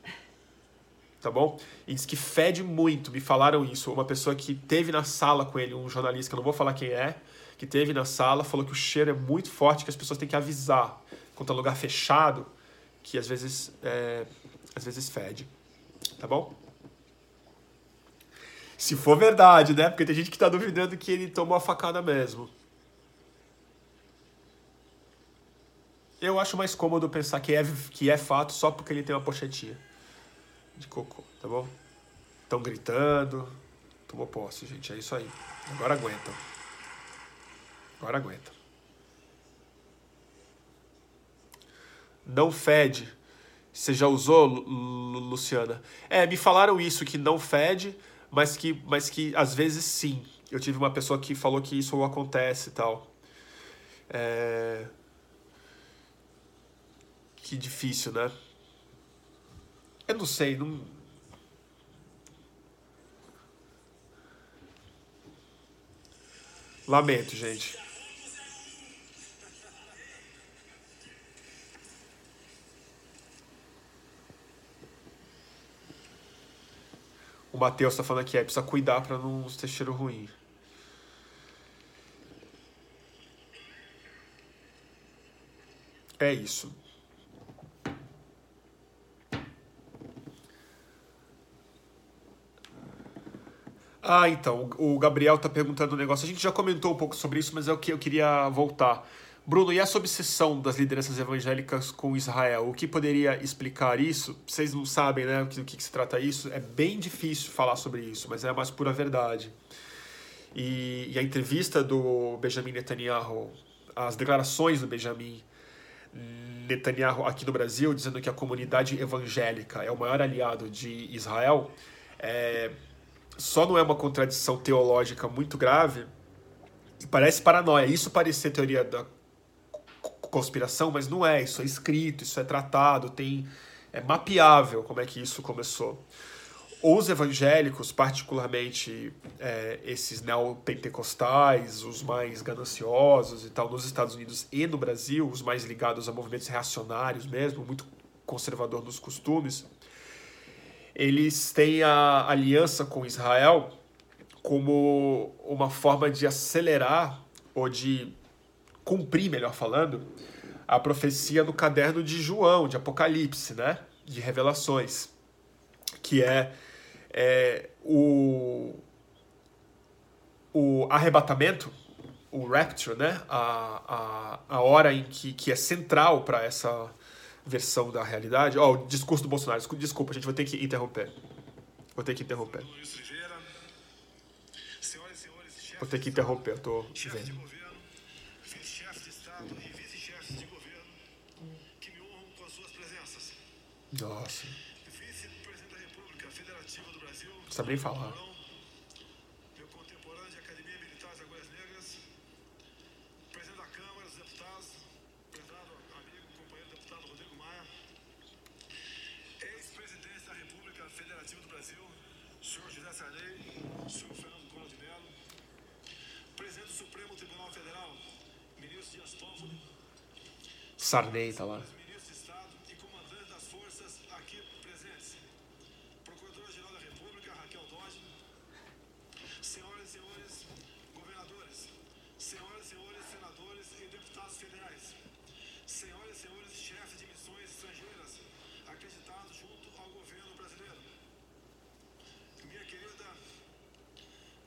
Tá bom? E diz que fede muito. Me falaram isso. Uma pessoa que teve na sala com ele, um jornalista, que eu não vou falar quem é, que teve na sala, falou que o cheiro é muito forte, que as pessoas têm que avisar. Quando tá lugar fechado, que às vezes, é, às vezes fede. Tá bom? Se for verdade, né? Porque tem gente que tá duvidando que ele tomou a facada mesmo. Eu acho mais cômodo pensar que é, que é fato só porque ele tem uma pochetinha de cocô, tá bom? Estão gritando. Tomou posse, gente. É isso aí. Agora aguenta. Agora aguenta. Não fede. Você já usou, Luciana? É, me falaram isso, que não fede, mas que, mas que às vezes sim. Eu tive uma pessoa que falou que isso acontece e tal. É... Que difícil, né? Eu não sei, não. Lamento, gente. O Matheus tá falando aqui, é, precisa cuidar para não ter cheiro ruim. É isso. Ah, então, o Gabriel tá perguntando um negócio. A gente já comentou um pouco sobre isso, mas é o que eu queria voltar. Bruno, e essa obsessão das lideranças evangélicas com Israel? O que poderia explicar isso? Vocês não sabem, né, do que, que se trata isso? É bem difícil falar sobre isso, mas é a mais pura verdade. E, e a entrevista do Benjamin Netanyahu, as declarações do Benjamin Netanyahu aqui no Brasil, dizendo que a comunidade evangélica é o maior aliado de Israel, é, só não é uma contradição teológica muito grave e parece paranoia. Isso parecer teoria da conspiração, mas não é. Isso é escrito, isso é tratado, tem é mapeável como é que isso começou. Os evangélicos, particularmente é, esses neopentecostais, os mais gananciosos e tal, nos Estados Unidos e no Brasil, os mais ligados a movimentos reacionários mesmo, muito conservador nos costumes, eles têm a aliança com Israel como uma forma de acelerar ou de cumprir, melhor falando, a profecia no caderno de João, de Apocalipse, né? De revelações, que é, é o, o arrebatamento, o rapture, né? A, a, a hora em que, que é central para essa versão da realidade. Ó, oh, o discurso do Bolsonaro. Desculpa, a gente vai ter que interromper. Vou ter que interromper. Vou ter que interromper, eu tô vendo. Nossa. Brasil. Sabe nem falar. Meu contemporâneo de Academia Militar das Agulhas Negras. Presidente da Câmara dos Deputados. Prezado amigo, companheiro deputado Rodrigo Maia. Ex-presidente da República Federativa do Brasil. Senhor José Sarney. Senhor Fernando Collor de Mello. Presidente do Supremo Tribunal Federal. Ministro Dias Toffoli. Sarney tá lá. Ministro de Estado e comandante das forças aqui presentes. Procuradora-Geral da República, Raquel Dodge. Senhoras e senhores governadores. Senhoras e senhores senadores e deputados federais. Senhoras e senhores chefes de missões estrangeiras acreditados junto ao governo brasileiro. Minha querida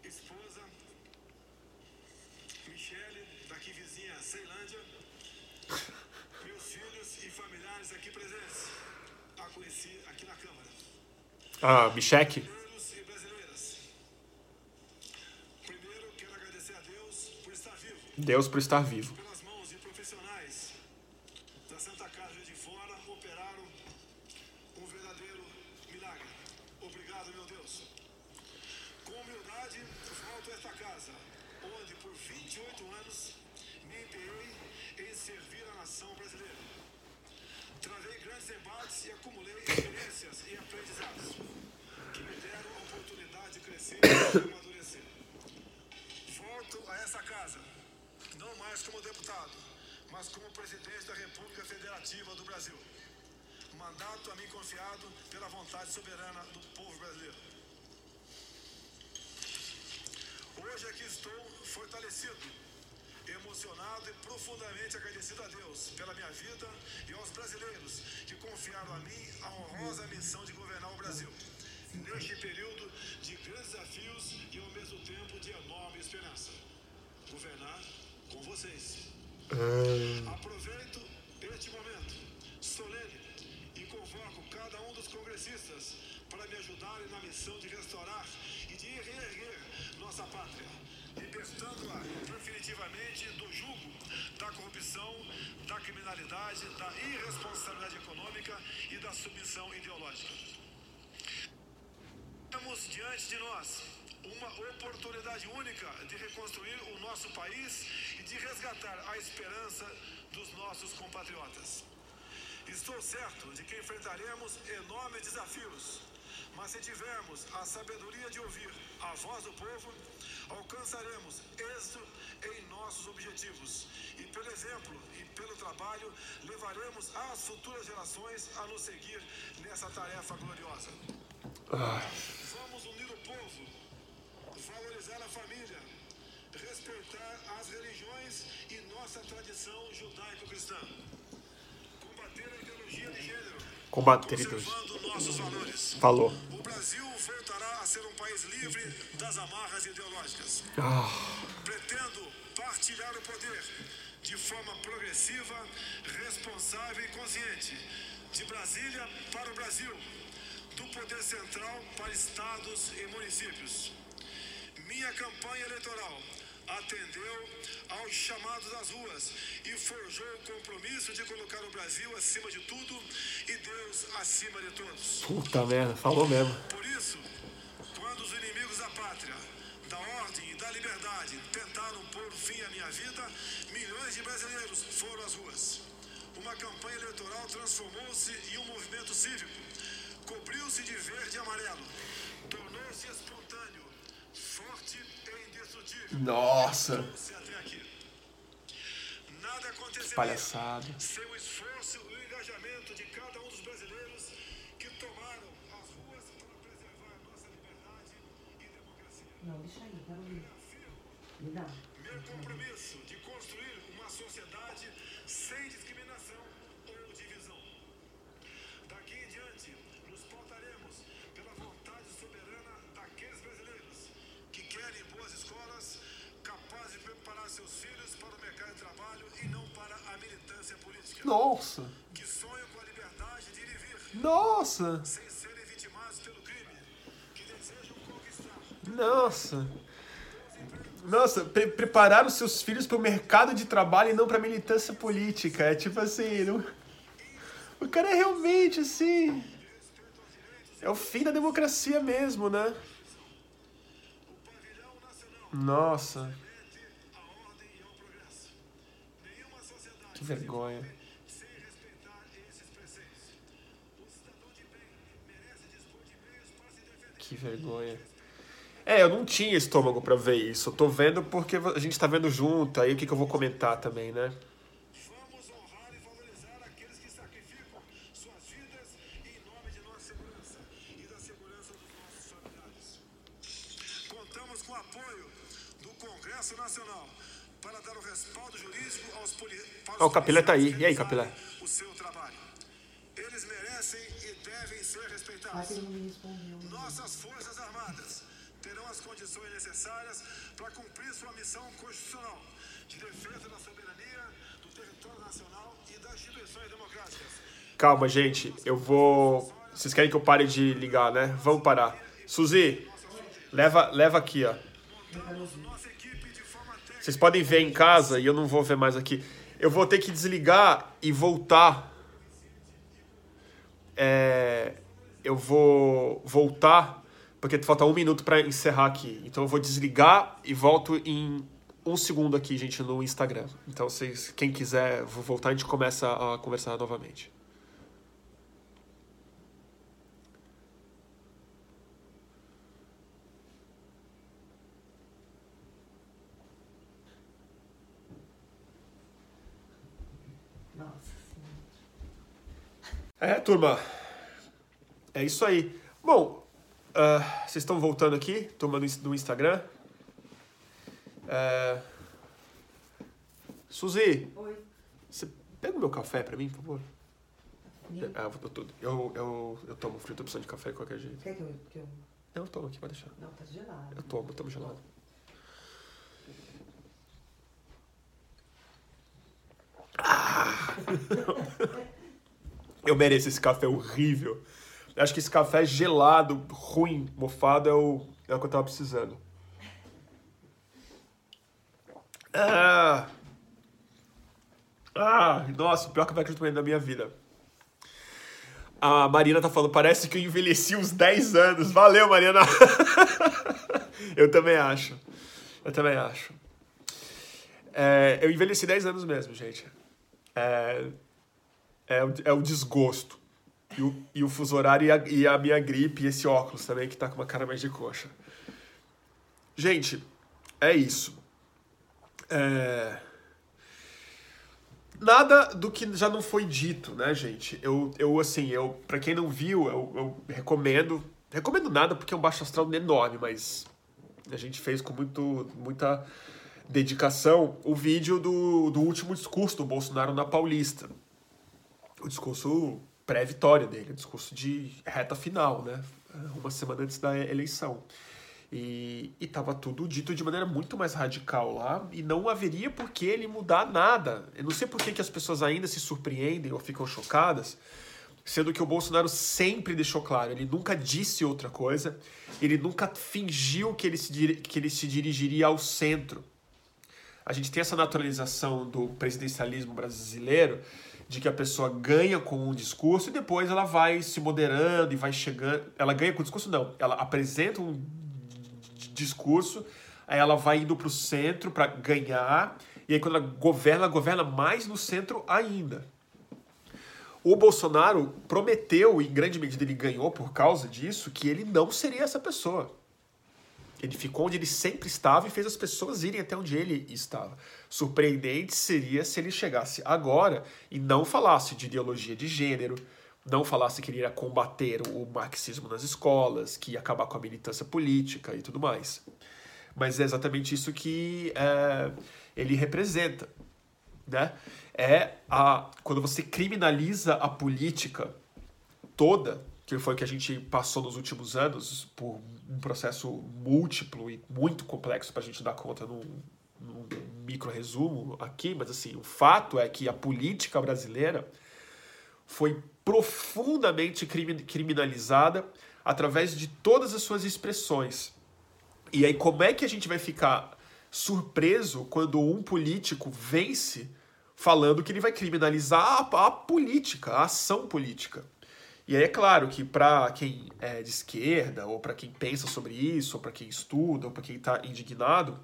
esposa, Michele, daqui vizinha, Ceilândia. Meus filhos e familiares aqui presentes. A conheci aqui na Câmara. Ah, Bichek. A Deus por estar vivo. Deus por estar vivo. Pelas mãos de profissionais da Santa Casa de Fora operaram um verdadeiro milagre. Obrigado, meu Deus. Com humildade, volto a esta casa, onde por 28 anos me empenhei em servir a nação brasileira. Travei grandes embates e acumulei experiências e aprendizados que me deram a oportunidade de crescer e amadurecer. Volto a essa casa, não mais como deputado, mas como presidente da República Federativa do Brasil. Mandato a mim confiado pela vontade soberana do povo brasileiro. Hoje aqui estou fortalecido, emocionado e profundamente agradecido a Deus pela minha vida e aos brasileiros que confiaram a mim a honrosa missão de governar o Brasil. Neste período de grandes desafios e ao mesmo tempo de enorme esperança. Governar com vocês. Aproveito este momento solene e convoco cada um dos congressistas para me ajudarem na missão de restaurar e de reerguer nossa pátria, libertando-a definitivamente do jugo da corrupção, da criminalidade, da irresponsabilidade econômica e da submissão ideológica. Temos diante de nós uma oportunidade única de reconstruir o nosso país e de resgatar a esperança dos nossos compatriotas. Estou certo de que enfrentaremos enormes desafios, mas se tivermos a sabedoria de ouvir a voz do povo, alcançaremos êxito em nossos objetivos. E pelo exemplo e pelo trabalho, levaremos as futuras gerações a nos seguir nessa tarefa gloriosa. Vamos unir o povo, valorizar a família, respeitar as religiões e nossa tradição judaico-cristã. Combater a ideologia de gênero, Combater conservando nossos valores. Falou. O Brasil voltará a ser um país livre das amarras ideológicas. Ah, Pretendo partilhar o poder de forma progressiva, responsável e consciente, de Brasília para o Brasil, do poder central para estados e municípios. Minha campanha eleitoral atendeu aos chamados das ruas e forjou o compromisso de colocar o Brasil acima de tudo e Deus acima de todos. puta merda. Falou mesmo. Por isso, quando os inimigos da pátria, da ordem e da liberdade tentaram pôr fim à minha vida, milhões de brasileiros foram às ruas. Uma campanha eleitoral transformou-se em um movimento cívico. Cobriu-se de verde e amarelo. Tornou-se Nossa. Trouxe até aqui. Nada aconteceria Palhaçada. sem o esforço e o engajamento de cada um dos brasileiros que tomaram as ruas para preservar nossa liberdade e democracia. Não, deixa aí, quero ouvir. Me dá. Meu compromisso Nossa. Que sonham com a liberdade de ir e vir, Nossa. sem serem vitimados pelo crime. Que desejam conquistar Nossa. Nossa, pre preparar os seus filhos para o mercado de trabalho e não para militância política. É tipo assim, não... O cara é realmente assim. É o fim da democracia mesmo, né? Nossa. Que vergonha. Que vergonha. É, eu não tinha estômago pra ver isso. Eu tô vendo porque a gente tá vendo junto, aí o que, que eu vou comentar também, né? Vamos honrar e valorizar aqueles que sacrificam suas vidas em nome de nossa segurança e da segurança dos nossos familiares. Contamos com o apoio do Congresso Nacional para dar o respaldo jurídico aos poli- para Ó, os o Capilé tá aí. E aí, Capilé? O seu trabalho. Eles merecem e devem ser Ah, respeitados. Nossas Forças Armadas terão as condições necessárias para cumprir sua missão constitucional de defesa da soberania, do território nacional e das instituições democráticas. Calma, gente. Eu vou. Vocês querem que eu pare de ligar, né? Vamos parar. Suzy, leva, leva aqui, ó. Vocês podem ver em casa e eu não vou ver mais aqui. Eu vou ter que desligar e voltar. É, eu vou voltar porque falta um minuto para encerrar aqui. Então eu vou desligar e volto em um segundo aqui, gente, no Instagram. Então vocês, quem quiser, vou voltar e a gente começa a conversar novamente. Nossa. É, turma. É isso aí. Bom, ah, vocês estão voltando aqui, turma do, Instagram. É... Suzy, Oi. você pega o meu café pra mim, por favor? Ah, eu, eu, eu, eu, tomo tô precisando de café de qualquer jeito. Quer que eu, que eu... Não, eu tomo aqui, pode deixar. Não, tá gelado. Eu tomo, eu tomo gelado. Ah! Eu mereço esse café horrível. Acho que esse café gelado, ruim, mofado é o, é o que eu tava precisando. Ah! Ah, nossa, o pior café que eu tomando na minha vida. A Marina tá falando, parece que eu envelheci uns 10 anos. Valeu, Marina! eu também acho. Eu também acho. É, eu envelheci 10 anos mesmo, gente. É, é, é o desgosto. E o, e o fuso horário e a, e a minha gripe e esse óculos também, que tá com uma cara mais de coxa. Gente, é isso. É... Nada do que já não foi dito, né, gente? Eu, eu assim, eu, pra quem não viu, eu, eu recomendo. Recomendo nada porque é um baixo astral enorme, mas a gente fez com muito, muita dedicação o vídeo do, do último discurso do Bolsonaro na Paulista. O discurso pré-vitória dele, discurso de reta final, né? Uma semana antes da eleição. E estava tudo dito de maneira muito mais radical lá, e não haveria por que ele mudar nada. Eu não sei por que, que as pessoas ainda se surpreendem ou ficam chocadas, sendo que o Bolsonaro sempre deixou claro, ele nunca disse outra coisa, ele nunca fingiu que ele se, que ele se dirigiria ao centro. A gente tem essa naturalização do presidencialismo brasileiro de que a pessoa ganha com um discurso e depois ela vai se moderando e vai chegando. Ela ganha com o discurso, não. Ela apresenta um discurso, aí ela vai indo para o centro para ganhar, e aí quando ela governa, ela governa mais no centro ainda. O Bolsonaro prometeu, e em grande medida ele ganhou por causa disso, que ele não seria essa pessoa. Ele ficou onde ele sempre estava e fez as pessoas irem até onde ele estava. Surpreendente seria se ele chegasse agora e não falasse de ideologia de gênero, não falasse que ele iria combater o marxismo nas escolas, que ia acabar com a militância política e tudo mais. Mas é exatamente isso que é, ele representa. Né? É a, quando você criminaliza a política toda, que foi que a gente passou nos últimos anos, por um processo múltiplo e muito complexo para a gente dar conta num, num micro resumo aqui, mas assim, o fato é que a política brasileira foi profundamente crimi- criminalizada através de todas as suas expressões. E aí, como é que a gente vai ficar surpreso quando um político vence falando que ele vai criminalizar a, a política, a ação política. E aí é claro que para quem é de esquerda, ou para quem pensa sobre isso, ou para quem estuda, ou para quem está indignado,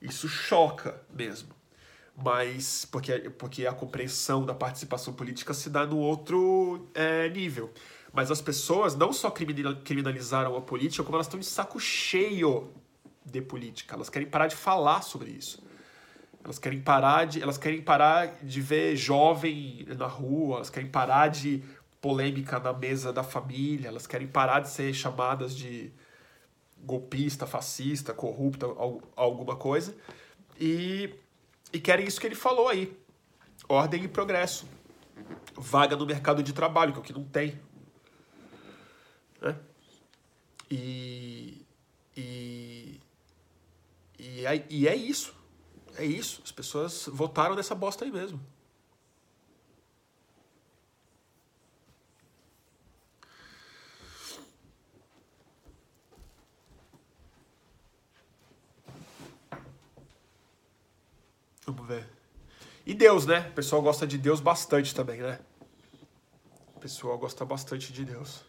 isso choca mesmo. Mas porque, porque a compreensão da participação política se dá no outro é, nível. Mas as pessoas não só criminalizaram a política, como elas estão de saco cheio de política. Elas querem parar de falar sobre isso. Elas querem parar de, elas querem parar de ver jovem na rua, elas querem parar de polêmica na mesa da família, elas querem parar de ser chamadas de golpista, fascista, corrupta, alguma coisa. E, e querem isso que ele falou aí. Ordem e progresso. Vaga no mercado de trabalho, que é o que não tem. Né? E, e, e, é, e é isso. É isso. As pessoas votaram nessa bosta aí mesmo. Vamos ver. E Deus, né? O pessoal gosta de Deus bastante também, né? O pessoal gosta bastante de Deus.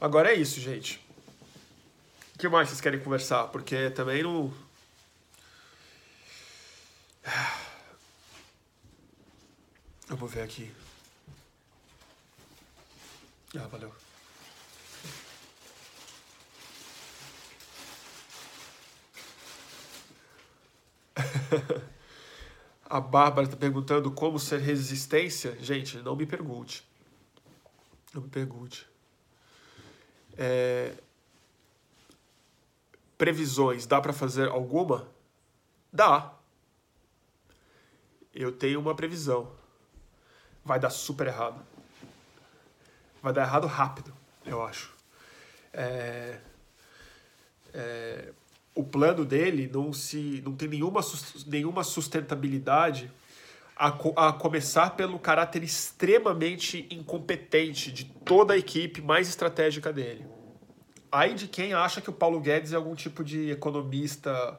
Agora é isso, gente. O que mais vocês querem conversar? Porque também não Vamos ver aqui. Ah, valeu. A Bárbara está perguntando como ser resistência. Gente, não me pergunte. Não me pergunte. É... Previsões, dá para fazer alguma? Dá eu tenho uma previsão. Vai dar super errado. Vai dar errado rápido, eu acho. É, é, o plano dele não se não tem nenhuma, nenhuma sustentabilidade a, a começar pelo caráter extremamente incompetente de toda a equipe mais estratégica dele. Aí de quem acha que o Paulo Guedes é algum tipo de economista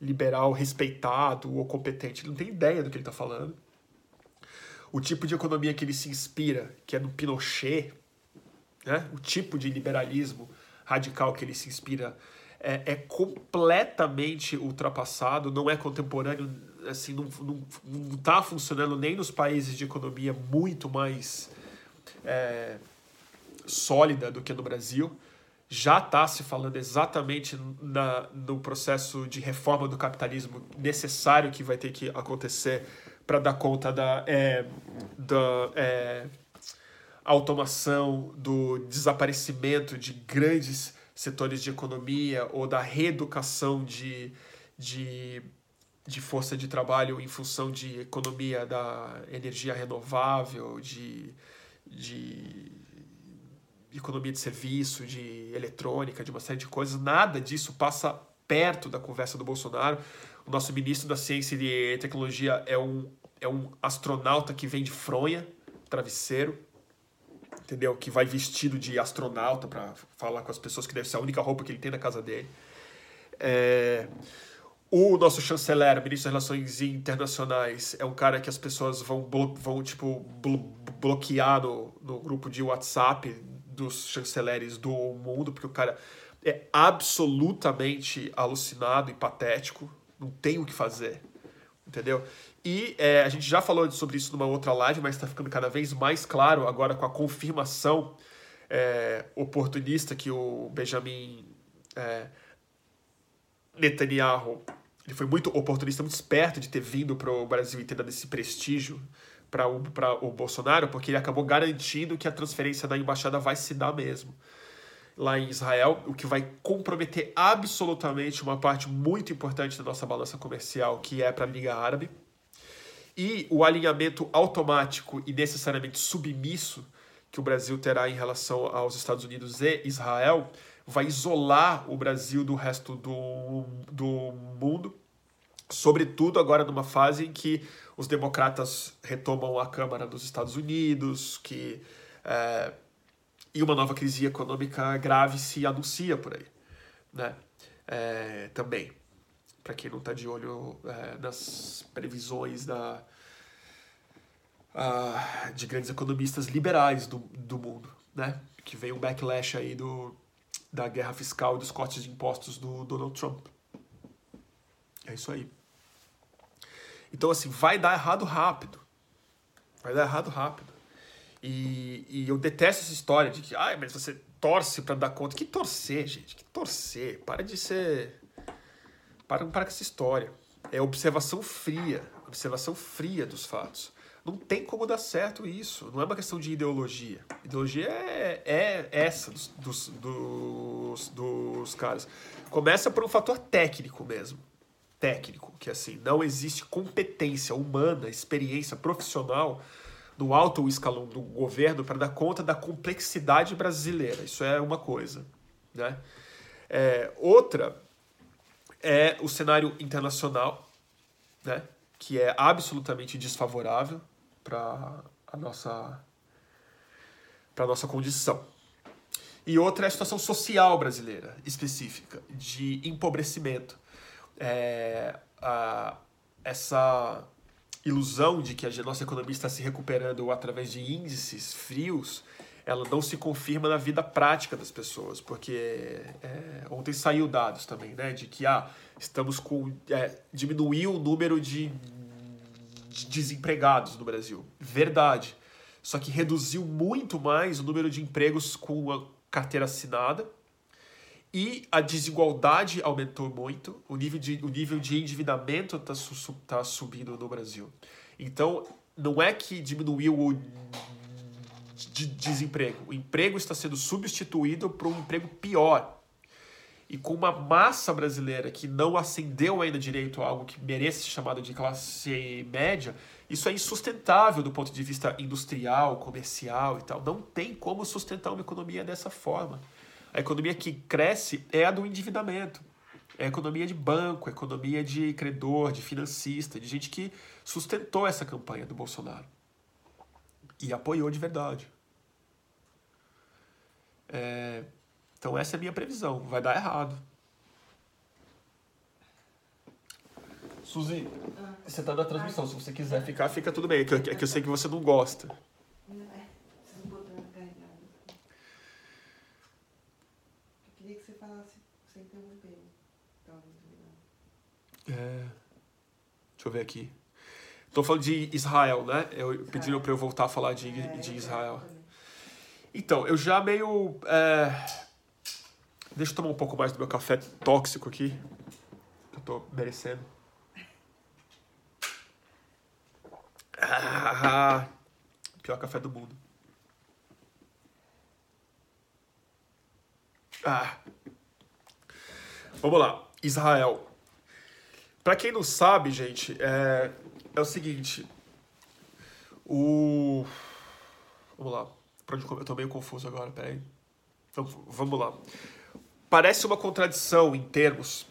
liberal respeitado ou competente. Ele não tem ideia do que ele está falando. O tipo de economia que ele se inspira, que é no Pinochet, né? o tipo de liberalismo radical que ele se inspira, é, é completamente ultrapassado, não é contemporâneo, assim, não, não, tá funcionando nem nos países de economia muito mais é, sólida do que no Brasil. Já está se falando exatamente na, no processo de reforma do capitalismo necessário que vai ter que acontecer para dar conta da, é, da é, automação, do desaparecimento de grandes setores de economia ou da reeducação de, de, de força de trabalho em função de economia da energia renovável, de, de economia de serviço, de eletrônica, de uma série de coisas, nada disso passa perto da conversa do Bolsonaro. O nosso ministro da Ciência e Tecnologia é um, é um astronauta que vem de fronha, travesseiro, entendeu? Que vai vestido de astronauta para falar com as pessoas, que deve ser a única roupa que ele tem na casa dele. É... O nosso chanceler, ministro das Relações Internacionais, é um cara que as pessoas vão, vão tipo, bloquear no, no grupo de WhatsApp dos chanceleres do mundo, porque o cara é absolutamente alucinado e patético, não tem o que fazer, entendeu? E é, a gente já falou sobre isso numa outra live, mas está ficando cada vez mais claro agora com a confirmação é, oportunista que o Benjamin é, Netanyahu ele foi muito oportunista, muito esperto de ter vindo para o Brasil e ter dado esse prestígio para o, o Bolsonaro, porque ele acabou garantindo que a transferência da embaixada vai se dar mesmo lá em Israel, o que vai comprometer absolutamente uma parte muito importante da nossa balança comercial, que é para a Liga Árabe. E o alinhamento automático e necessariamente submisso que o Brasil terá em relação aos Estados Unidos e Israel vai isolar o Brasil do resto do, do mundo, sobretudo agora numa fase em que os democratas retomam a Câmara dos Estados Unidos, que é, e uma nova crise econômica grave se anuncia por aí, né? É, também. para quem não está de olho é, nas previsões da, uh, de grandes economistas liberais do, do mundo, né? Que vem um backlash aí do, da guerra fiscal e dos cortes de impostos do Donald Trump. É isso aí. Então, assim, vai dar errado rápido. Vai dar errado rápido. E, e eu detesto essa história de que, ai, mas você torce para dar conta. Que torcer, gente? Que torcer? Para de ser. Para, para com essa história. É observação fria. Observação fria dos fatos. Não tem como dar certo isso. Não é uma questão de ideologia. Ideologia é, é essa dos, dos, dos, dos caras. Começa por um fator técnico mesmo. Técnico, que assim, não existe competência humana, experiência profissional no alto escalão do governo para dar conta da complexidade brasileira. Isso é uma coisa. Né? É, outra é o cenário internacional, né? que é absolutamente desfavorável para a nossa para a nossa condição. E outra é a situação social brasileira específica, de empobrecimento. É, a, essa ilusão de que a nossa economia está se recuperando através de índices frios, ela não se confirma na vida prática das pessoas, porque é, ontem saiu dados também, né, de que ah, estamos com é, diminuiu o número de de desempregados no Brasil. Verdade. Só que reduziu muito mais o número de empregos com a carteira assinada e a desigualdade aumentou muito, o nível de, o nível de endividamento está tá subindo no Brasil. Então, não é que diminuiu o de desemprego, o emprego está sendo substituído por um emprego pior e com uma massa brasileira que não ascendeu ainda direito a algo que merece ser chamado de classe média, isso é insustentável do ponto de vista industrial, comercial e tal. Não tem como sustentar uma economia dessa forma. A economia que cresce é a do endividamento. É a economia de banco, a economia de credor, de financista, de gente que sustentou essa campanha do Bolsonaro. E apoiou de verdade. É, então essa é a minha previsão. Vai dar errado. Suzy, ah. você tá na transmissão. Se você quiser ficar, fica tudo bem. É que, eu, é que eu sei que você não gosta. É, eu que sem interromper. É. Deixa eu ver aqui. Estou falando de Israel, né? Eu pediram para eu voltar a falar de, é, de Israel. Então, eu já meio. É Deixa eu tomar um pouco mais do meu café tóxico aqui. Eu tô merecendo. Ah, pior café do mundo. Ah. Vamos lá. Israel. Para quem não sabe, gente, é, é o seguinte. O. Vamos lá. Pra onde eu tô meio confuso agora, peraí. Então, vamos lá parece uma contradição em termos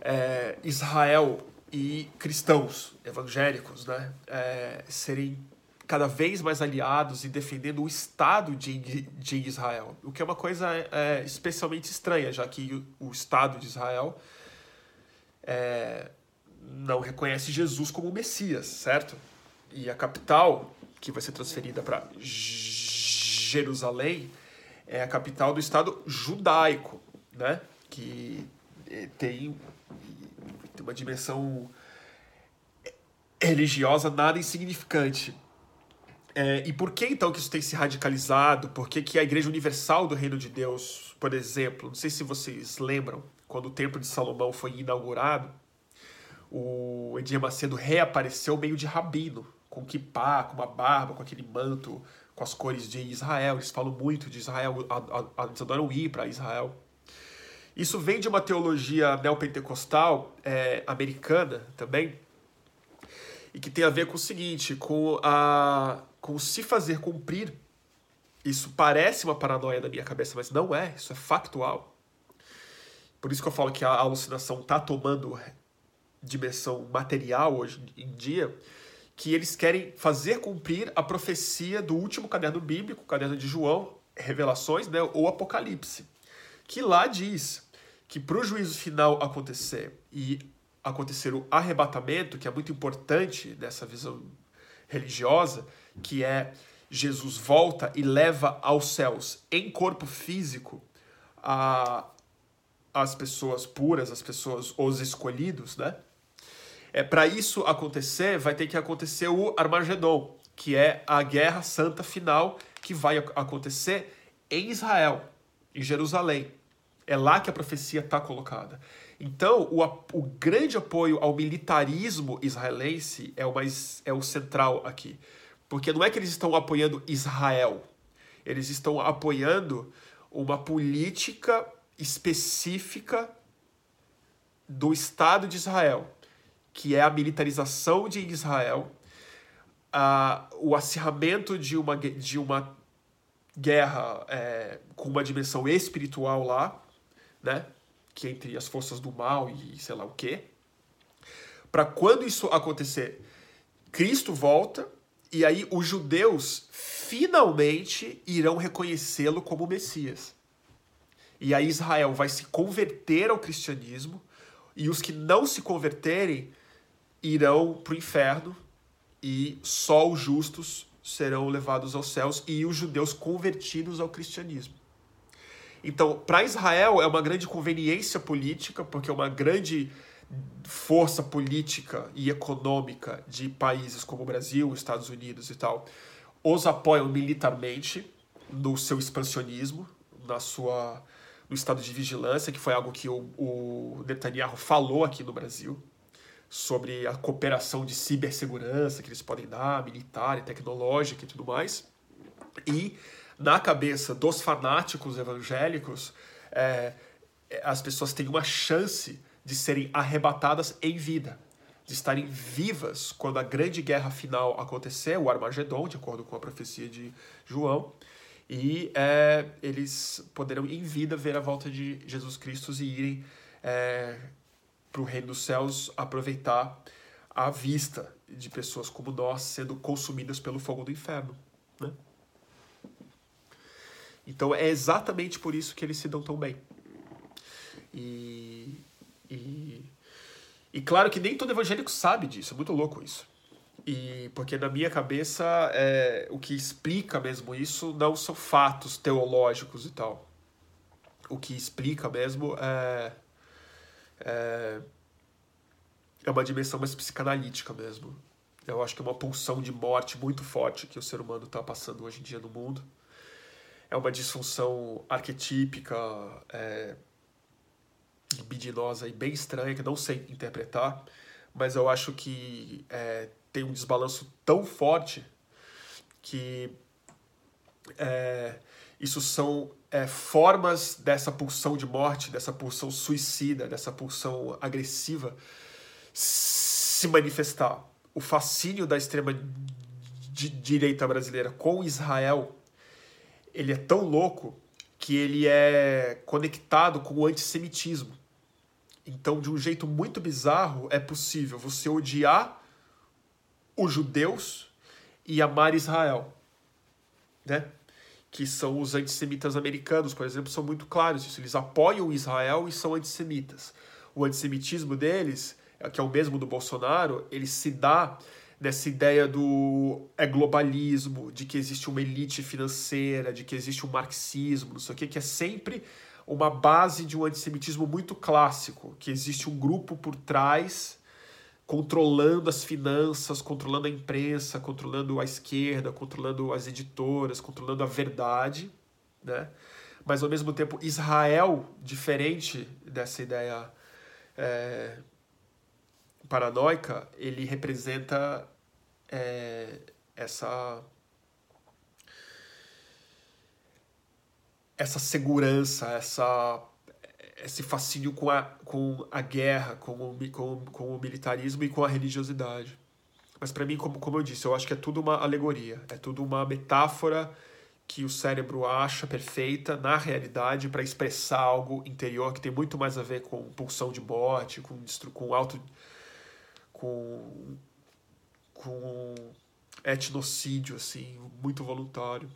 é, Israel e cristãos evangélicos né, é, serem cada vez mais aliados e defendendo o Estado de, de Israel, o que é uma coisa é, especialmente estranha, já que o, o Estado de Israel é, não reconhece Jesus como Messias, certo? E a capital, que vai ser transferida para Jerusalém, é a capital do Estado judaico né? Que eh, tem, tem uma dimensão religiosa nada insignificante. É, e por que então que isso tem se radicalizado? Por que, que a Igreja Universal do Reino de Deus, por exemplo, não sei se vocês lembram, quando o Templo de Salomão foi inaugurado, o Edir Macedo reapareceu meio de rabino, com kippah, com uma barba, com aquele manto, com as cores de Israel. Eles falam muito de Israel, eles adoram ir para Israel. Isso vem de uma teologia neopentecostal é, americana também, e que tem a ver com o seguinte, com, a, com se fazer cumprir. Isso parece uma paranoia na minha cabeça, mas não é, isso é factual. Por isso que eu falo que a alucinação está tomando dimensão material hoje em dia, que eles querem fazer cumprir a profecia do último caderno bíblico, o caderno de João, Revelações, né, ou Apocalipse, que lá diz que para o juízo final acontecer e acontecer o arrebatamento, que é muito importante dessa visão religiosa, que é Jesus volta e leva aos céus em corpo físico a, as pessoas puras, as pessoas, os escolhidos, né? É, Para isso acontecer, vai ter que acontecer o Armagedon, que é a guerra santa final que vai acontecer em Israel, em Jerusalém. É lá que a profecia está colocada. Então, o, o grande apoio ao militarismo israelense é o, mais, é o central aqui. Porque não é que eles estão apoiando Israel, eles estão apoiando uma política específica do Estado de Israel, que é a militarização de Israel, a, o acirramento de uma, de uma guerra é, com uma dimensão espiritual lá, né? Que é entre as forças do mal e sei lá o quê. Para quando isso acontecer, Cristo volta e aí os judeus finalmente irão reconhecê-lo como Messias. E aí Israel vai se converter ao cristianismo e os que não se converterem irão para o inferno e só os justos serão levados aos céus e os judeus convertidos ao cristianismo. Então, para Israel é uma grande conveniência política, porque é uma grande força política e econômica de países como o Brasil, Estados Unidos e tal, os apoiam militarmente no seu expansionismo, na sua no estado de vigilância, que foi algo que o, o Netanyahu falou aqui no Brasil, sobre a cooperação de cibersegurança que eles podem dar, militar e tecnológica e tudo mais. E na cabeça dos fanáticos evangélicos, é, as pessoas têm uma chance de serem arrebatadas em vida, de estarem vivas quando a grande guerra final acontecer, o Armagedon, de acordo com a profecia de João, e é, eles poderão em vida ver a volta de Jesus Cristo e irem é, para o reino dos céus aproveitar a vista de pessoas como nós sendo consumidas pelo fogo do inferno. Né? Então é exatamente por isso que eles se dão tão bem. E, e, e claro que nem todo evangélico sabe disso, é muito louco isso. E porque na minha cabeça é, o que explica mesmo isso não são fatos teológicos e tal. O que explica mesmo é, é, é uma dimensão mais psicanalítica mesmo. Eu acho que é uma pulsão de morte muito forte que o ser humano está passando hoje em dia no mundo. É uma disfunção arquetípica, é, libidinosa e bem estranha, que não sei interpretar, mas eu acho que é, tem um desbalanço tão forte que é, isso são é, formas dessa pulsão de morte, dessa pulsão suicida, dessa pulsão agressiva se manifestar. O fascínio da extrema direita brasileira com Israel, ele é tão louco que ele é conectado com o antissemitismo. Então, de um jeito muito bizarro, é possível você odiar os judeus e amar Israel, né? Que são os antissemitas americanos, por exemplo, são muito claros isso. Eles apoiam Israel e são antissemitas. O antissemitismo deles, que é o mesmo do Bolsonaro, ele se dá nessa ideia do é globalismo, de que existe uma elite financeira, de que existe um marxismo, não sei o que, que é sempre uma base de um antissemitismo muito clássico, que existe um grupo por trás controlando as finanças, controlando a imprensa, controlando a esquerda, controlando as editoras, controlando a verdade, né? Mas ao mesmo tempo Israel, diferente dessa ideia é, paranoica, ele representa é, essa essa segurança, essa esse fascínio com a, com a guerra, com o, com, com o militarismo e com a religiosidade. Mas para mim, como, como eu disse, eu acho que é tudo uma alegoria, é tudo uma metáfora que o cérebro acha perfeita na realidade para expressar algo interior que tem muito mais a ver com pulsão de morte, com, com auto. Com. com etnocídio, assim, muito voluntário.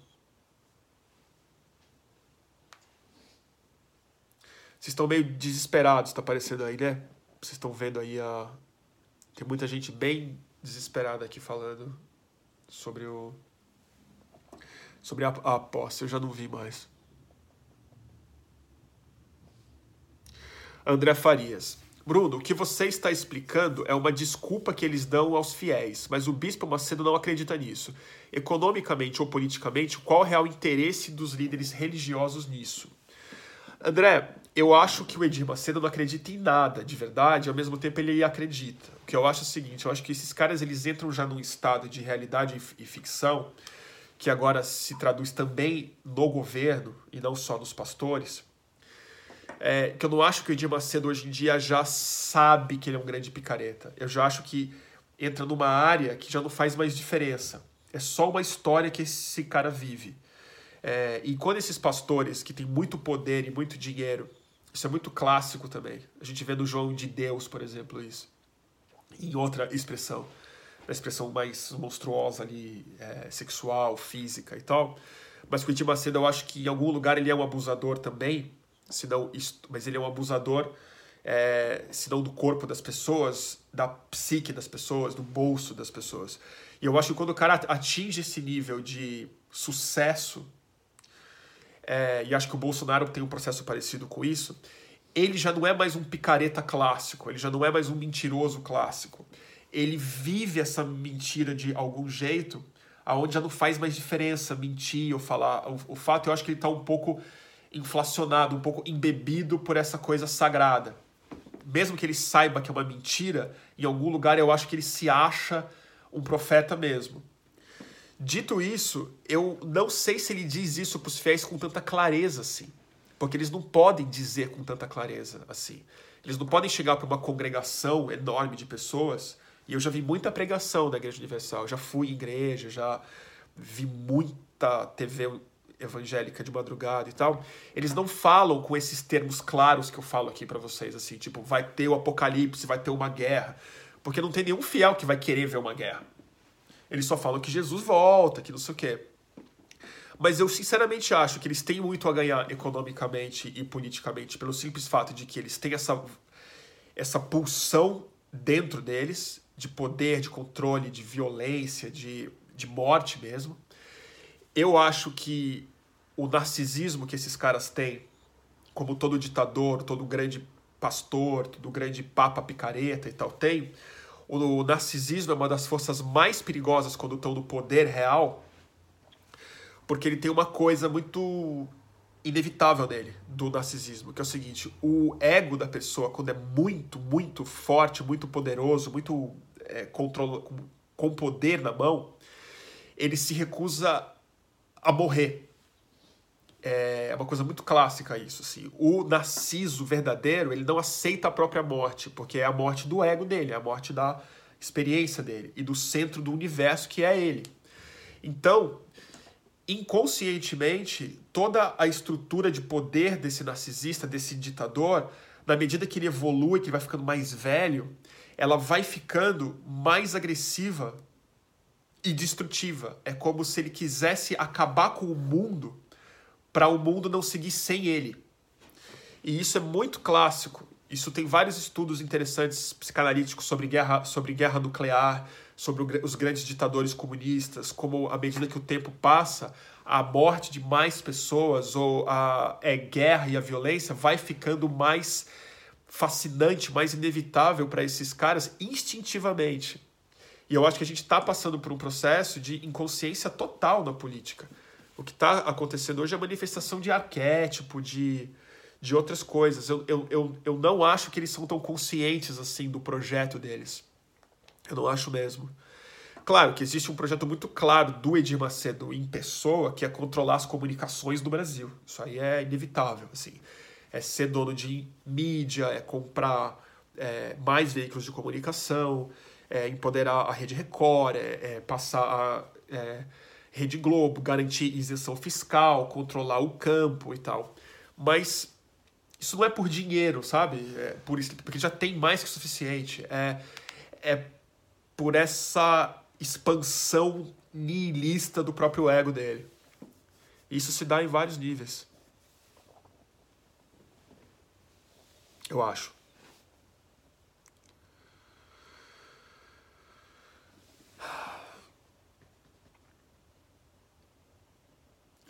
Vocês estão meio desesperados, tá parecendo aí, né? vocês estão vendo aí a. Tem muita gente bem desesperada aqui falando sobre o. Sobre a, a posse, eu já não vi mais. André Farias. Bruno, o que você está explicando é uma desculpa que eles dão aos fiéis, mas o bispo Macedo não acredita nisso. Economicamente ou politicamente, qual é o real interesse dos líderes religiosos nisso? André, eu acho que o Edir Macedo não acredita em nada de verdade, ao mesmo tempo ele acredita. O que eu acho é o seguinte, eu acho que esses caras eles entram já num estado de realidade e ficção, que agora se traduz também no governo e não só nos pastores, é, que eu não acho que o Edir Macedo hoje em dia já sabe que ele é um grande picareta. Eu já acho que entra numa área que já não faz mais diferença. É só uma história que esse cara vive. É, e quando esses pastores que têm muito poder e muito dinheiro, isso é muito clássico também. A gente vê no João de Deus, por exemplo, isso. Em outra expressão, uma expressão mais monstruosa ali, é, sexual, física e tal. Mas com o Macedo eu acho que em algum lugar ele é um abusador também, senão, mas ele é um abusador, é, senão do corpo das pessoas, da psique das pessoas, do bolso das pessoas. E eu acho que quando o cara atinge esse nível de sucesso, é, e acho que o Bolsonaro tem um processo parecido com isso, ele já não é mais um picareta clássico, ele já não é mais um mentiroso clássico. Ele vive essa mentira de algum jeito, aonde já não faz mais diferença mentir ou falar. O, o fato, eu acho que ele está um pouco inflacionado, um pouco embebido por essa coisa sagrada. Mesmo que ele saiba que é uma mentira, em algum lugar eu acho que ele se acha um profeta mesmo. Dito isso, eu não sei se ele diz isso para os fiéis com tanta clareza assim. Porque eles não podem dizer com tanta clareza assim. Eles não podem chegar para uma congregação enorme de pessoas. E eu já vi muita pregação da Igreja Universal. já fui em igreja, já vi muita TV evangélica de madrugada e tal. Eles não falam com esses termos claros que eu falo aqui para vocês, assim, tipo, vai ter o apocalipse, vai ter uma guerra. Porque não tem nenhum fiel que vai querer ver uma guerra. Eles só falam que Jesus volta, que não sei o quê. Mas eu sinceramente acho que eles têm muito a ganhar economicamente e politicamente pelo simples fato de que eles têm essa, essa pulsão dentro deles de poder, de controle, de violência, de, de morte mesmo. Eu acho que o narcisismo que esses caras têm, como todo ditador, todo grande pastor, todo grande papa picareta e tal tem, o narcisismo é uma das forças mais perigosas quando estão no poder real, porque ele tem uma coisa muito inevitável nele, do narcisismo, que é o seguinte: o ego da pessoa, quando é muito, muito forte, muito poderoso, muito é, controlo, com poder na mão, ele se recusa a morrer. É uma coisa muito clássica isso. Assim. O narciso verdadeiro, ele não aceita a própria morte, porque é a morte do ego dele, é a morte da experiência dele e do centro do universo que é ele. Então, inconscientemente, toda a estrutura de poder desse narcisista, desse ditador, na medida que ele evolui, que ele vai ficando mais velho, ela vai ficando mais agressiva e destrutiva. É como se ele quisesse acabar com o mundo para o mundo não seguir sem ele. E isso é muito clássico. Isso tem vários estudos interessantes psicanalíticos sobre guerra, sobre guerra nuclear, sobre os grandes ditadores comunistas, como à medida que o tempo passa, a morte de mais pessoas ou a é, guerra e a violência vai ficando mais fascinante, mais inevitável para esses caras instintivamente. E eu acho que a gente está passando por um processo de inconsciência total na política. O que está acontecendo hoje é manifestação de arquétipo, de, de outras coisas. Eu, eu, eu, eu não acho que eles são tão conscientes assim do projeto deles. Eu não acho mesmo. Claro que existe um projeto muito claro do Edir Macedo em pessoa, que é controlar as comunicações do Brasil. Isso aí é inevitável, assim. É ser dono de mídia, é comprar é, mais veículos de comunicação, é empoderar a Rede Record, é, é passar a é, Rede Globo, garantir isenção fiscal, controlar o campo e tal. Mas isso não é por dinheiro, sabe? É por isso, porque já tem mais que o suficiente. É, é por essa expansão nihilista do próprio ego dele. Isso se dá em vários níveis. Eu acho.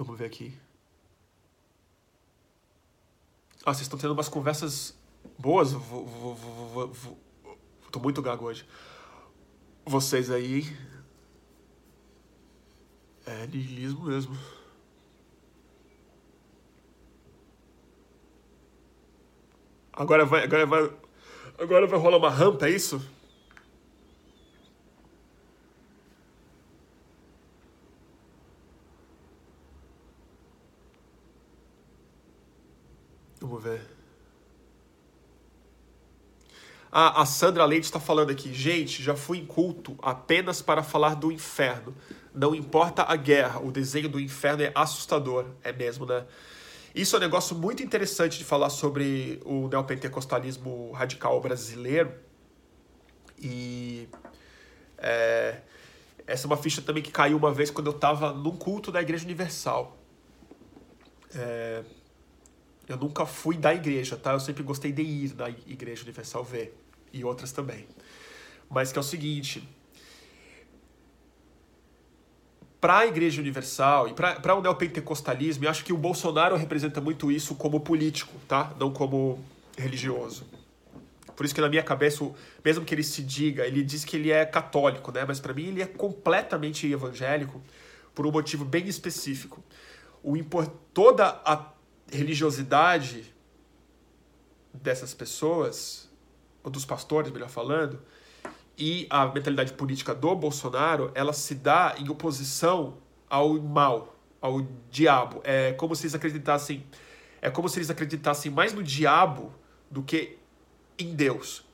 Ver aqui. Ah, vocês estão tendo umas conversas boas. Vou, vou, vou, tô muito gago hoje. Vocês aí. É nihilismo mesmo. Agora vai, agora vai, agora vai rolar uma rampa, é isso? Vamos ver. Ah, a Sandra Leite está falando aqui. Gente, já fui em culto apenas para falar do inferno. Não importa a guerra, o desenho do inferno é assustador. É mesmo, né? Isso é um negócio muito interessante de falar sobre o neopentecostalismo radical brasileiro. E é, essa é uma ficha também que caiu uma vez quando eu estava num culto da Igreja Universal. É, eu nunca fui da igreja, tá? Eu sempre gostei de ir na Igreja Universal ver. E outras também. Mas que é o seguinte. Para a Igreja Universal e para o neopentecostalismo, eu acho que o Bolsonaro representa muito isso como político, tá? Não como religioso. Por isso que na minha cabeça, mesmo que ele se diga, ele diz que ele é católico, né? Mas para mim ele é completamente evangélico por um motivo bem específico. O toda a religiosidade dessas pessoas, ou dos pastores, melhor falando, e a mentalidade política do Bolsonaro, ela se dá em oposição ao mal, ao diabo. É como se eles acreditassem, é como se eles acreditassem mais no diabo do que em Deus.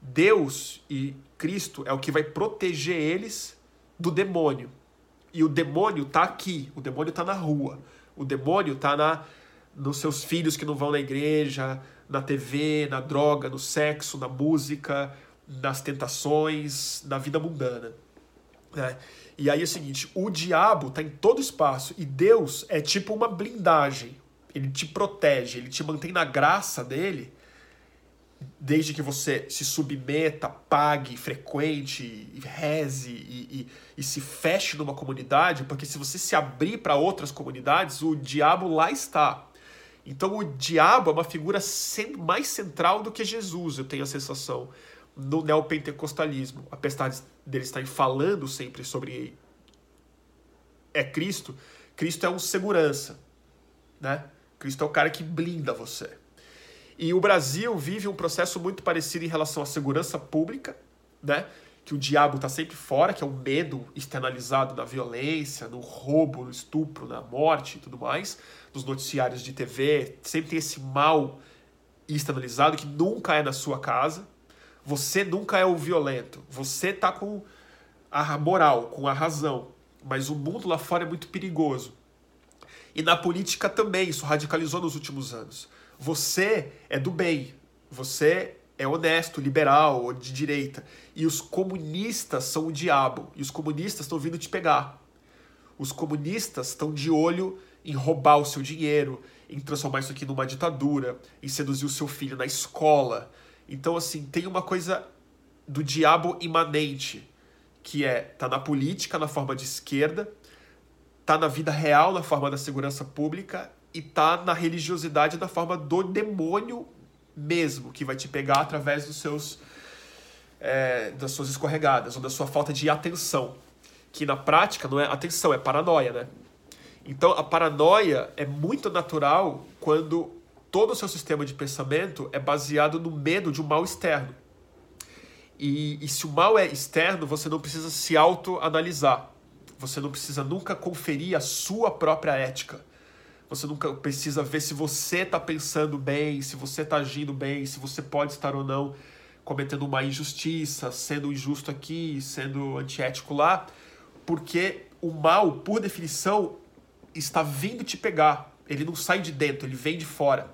Deus e Cristo é o que vai proteger eles do demônio. E o demônio está aqui, o demônio está na rua, o demônio está na nos seus filhos que não vão na igreja, na TV, na droga, no sexo, na música, nas tentações, na vida mundana. Né? E aí é o seguinte: o diabo está em todo espaço e Deus é tipo uma blindagem. Ele te protege, ele te mantém na graça dele, desde que você se submeta, pague, frequente, reze e, e, e se feche numa comunidade, porque se você se abrir para outras comunidades, o diabo lá está. Então o diabo é uma figura mais central do que Jesus, eu tenho a sensação, no neopentecostalismo. Apesar dele estarem falando sempre sobre é Cristo, Cristo é um segurança, né? Cristo é o cara que blinda você. E o Brasil vive um processo muito parecido em relação à segurança pública, né? Que o diabo está sempre fora, que é o medo externalizado na violência, no roubo, no estupro, na morte e tudo mais nos noticiários de TV, sempre tem esse mal externalizado que nunca é na sua casa. Você nunca é o violento. Você tá com a moral, com a razão. Mas o mundo lá fora é muito perigoso. E na política também, isso radicalizou nos últimos anos. Você é do bem. Você é honesto, liberal ou de direita. E os comunistas são o diabo. E os comunistas estão vindo te pegar. Os comunistas estão de olho em roubar o seu dinheiro, em transformar isso aqui numa ditadura, em seduzir o seu filho na escola. Então, assim, tem uma coisa do diabo imanente, que é tá na política na forma de esquerda, tá na vida real na forma da segurança pública e tá na religiosidade na forma do demônio mesmo, que vai te pegar através dos seus é, das suas escorregadas ou da sua falta de atenção, que na prática não é atenção, é paranoia, né? Então, a paranoia é muito natural quando todo o seu sistema de pensamento é baseado no medo de um mal externo. E, e se o mal é externo, você não precisa se autoanalisar. Você não precisa nunca conferir a sua própria ética. Você nunca precisa ver se você está pensando bem, se você está agindo bem, se você pode estar ou não cometendo uma injustiça, sendo injusto aqui, sendo antiético lá, porque o mal, por definição, está vindo te pegar. Ele não sai de dentro, ele vem de fora.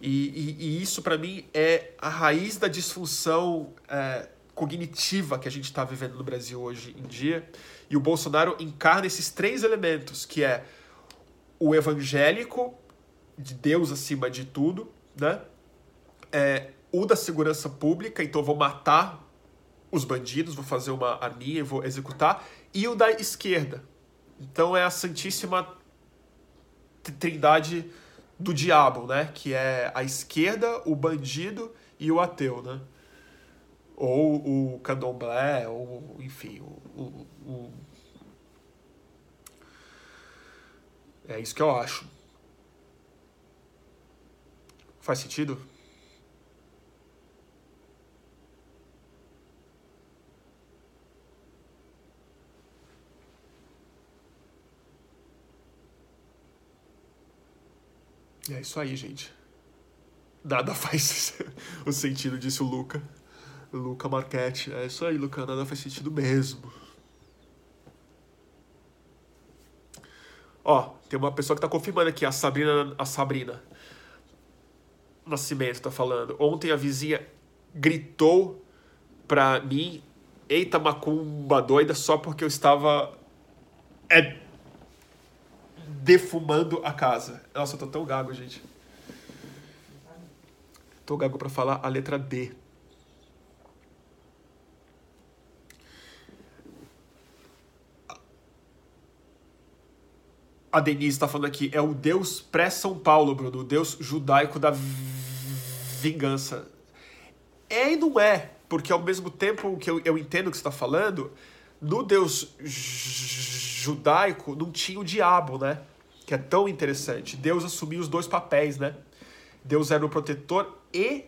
E, e, e isso, para mim, é a raiz da disfunção é, cognitiva que a gente está vivendo no Brasil hoje em dia. E o Bolsonaro encarna esses três elementos, que é o evangélico, de Deus acima de tudo, né? É, o da segurança pública, então vou matar os bandidos, vou fazer uma arminha e vou executar, e o da esquerda, então é a Santíssima trindade do diabo, né? Que é a esquerda, o bandido e o ateu, né? Ou o candomblé, ou enfim, o, o, o... é isso que eu acho. Faz sentido? É isso aí, gente. Nada faz o sentido, disse o Luca. Luca Marchetti. É isso aí, Luca. Nada faz sentido mesmo. Ó, tem uma pessoa que tá confirmando aqui, a Sabrina, a Sabrina Nascimento tá falando. Ontem a vizinha gritou pra mim, eita macumba doida, só porque eu estava é, defumando a casa. Nossa, eu tô tão gago, gente. Tô gago pra falar a letra D. A Denise está falando aqui, é o Deus pré-São Paulo, Bruno, o Deus judaico da vingança. É e não é, porque ao mesmo tempo que eu, eu entendo o que você está falando, no Deus judaico não tinha o diabo, né? Que é tão interessante. Deus assumiu os dois papéis, né? Deus era o protetor e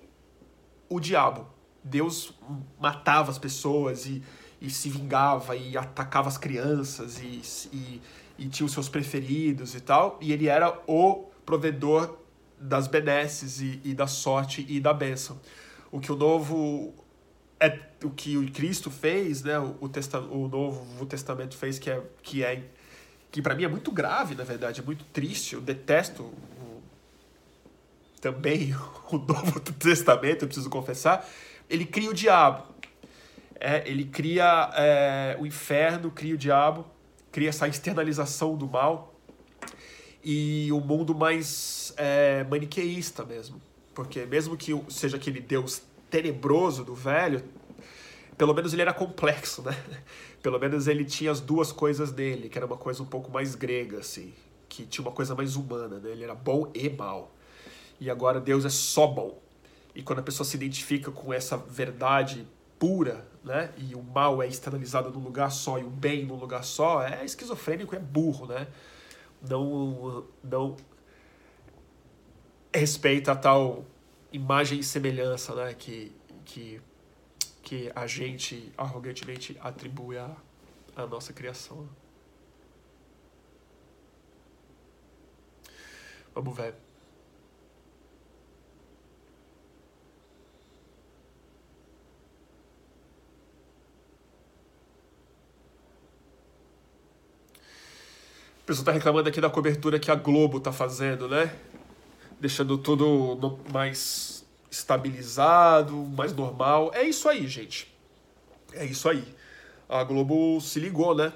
o diabo. Deus matava as pessoas e, e se vingava e atacava as crianças e, e, e tinha os seus preferidos e tal. E ele era o provedor das benesses e, e da sorte e da bênção. O que o novo é o que o Cristo fez, né? O, o, testa, o Novo Testamento fez que é que é que para mim é muito grave, na verdade, é muito triste. Eu detesto o, também o Novo Testamento, eu preciso confessar. Ele cria o diabo, é, ele cria é, o inferno, cria o diabo, cria essa externalização do mal e um mundo mais é, maniqueísta mesmo, porque mesmo que seja aquele Deus tenebroso do velho, pelo menos ele era complexo, né? Pelo menos ele tinha as duas coisas dele, que era uma coisa um pouco mais grega, assim, que tinha uma coisa mais humana, né? Ele era bom e mal. E agora Deus é só bom. E quando a pessoa se identifica com essa verdade pura, né? E o mal é externalizado num lugar só e o bem num lugar só, é esquizofrênico, é burro, né? Não, não respeita a tal imagem e semelhança, né? Que, que que a gente arrogantemente atribui à, à nossa criação. Vamos ver. Pessoal está reclamando aqui da cobertura que a Globo está fazendo, né? Deixando tudo mais estabilizado, mais normal. É isso aí, gente. É isso aí. A Globo se ligou, né?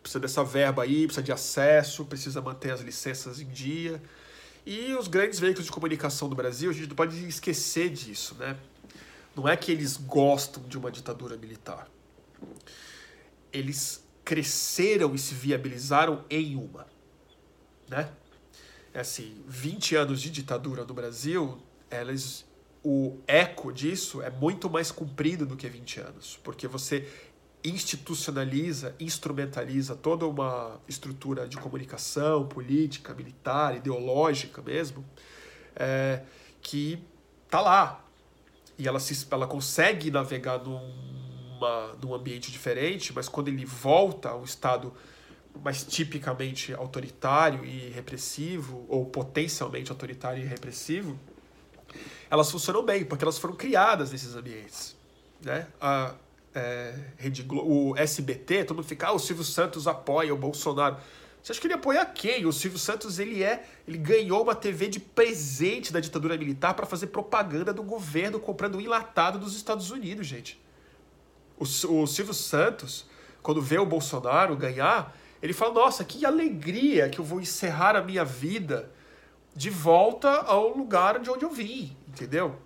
Precisa dessa verba aí, precisa de acesso, precisa manter as licenças em dia. E os grandes veículos de comunicação do Brasil, a gente não pode esquecer disso, né? Não é que eles gostam de uma ditadura militar. Eles cresceram e se viabilizaram em uma, né? É assim, 20 anos de ditadura no Brasil elas o eco disso é muito mais comprido do que 20 anos, porque você institucionaliza, instrumentaliza toda uma estrutura de comunicação, política, militar, ideológica mesmo, é, que tá lá. E ela, se, ela consegue navegar numa, num ambiente diferente, mas quando ele volta a um estado mais tipicamente autoritário e repressivo, ou potencialmente autoritário e repressivo, elas funcionam bem, porque elas foram criadas nesses ambientes. Né? A, é, o SBT, todo mundo fica, ah, o Silvio Santos apoia o Bolsonaro. Você acha que ele apoia quem? O Silvio Santos ele é, ele ganhou uma TV de presente da ditadura militar para fazer propaganda do governo comprando enlatado dos Estados Unidos, gente. O, o Silvio Santos, quando vê o Bolsonaro ganhar, ele fala: Nossa, que alegria que eu vou encerrar a minha vida de volta ao lugar de onde eu vim, entendeu?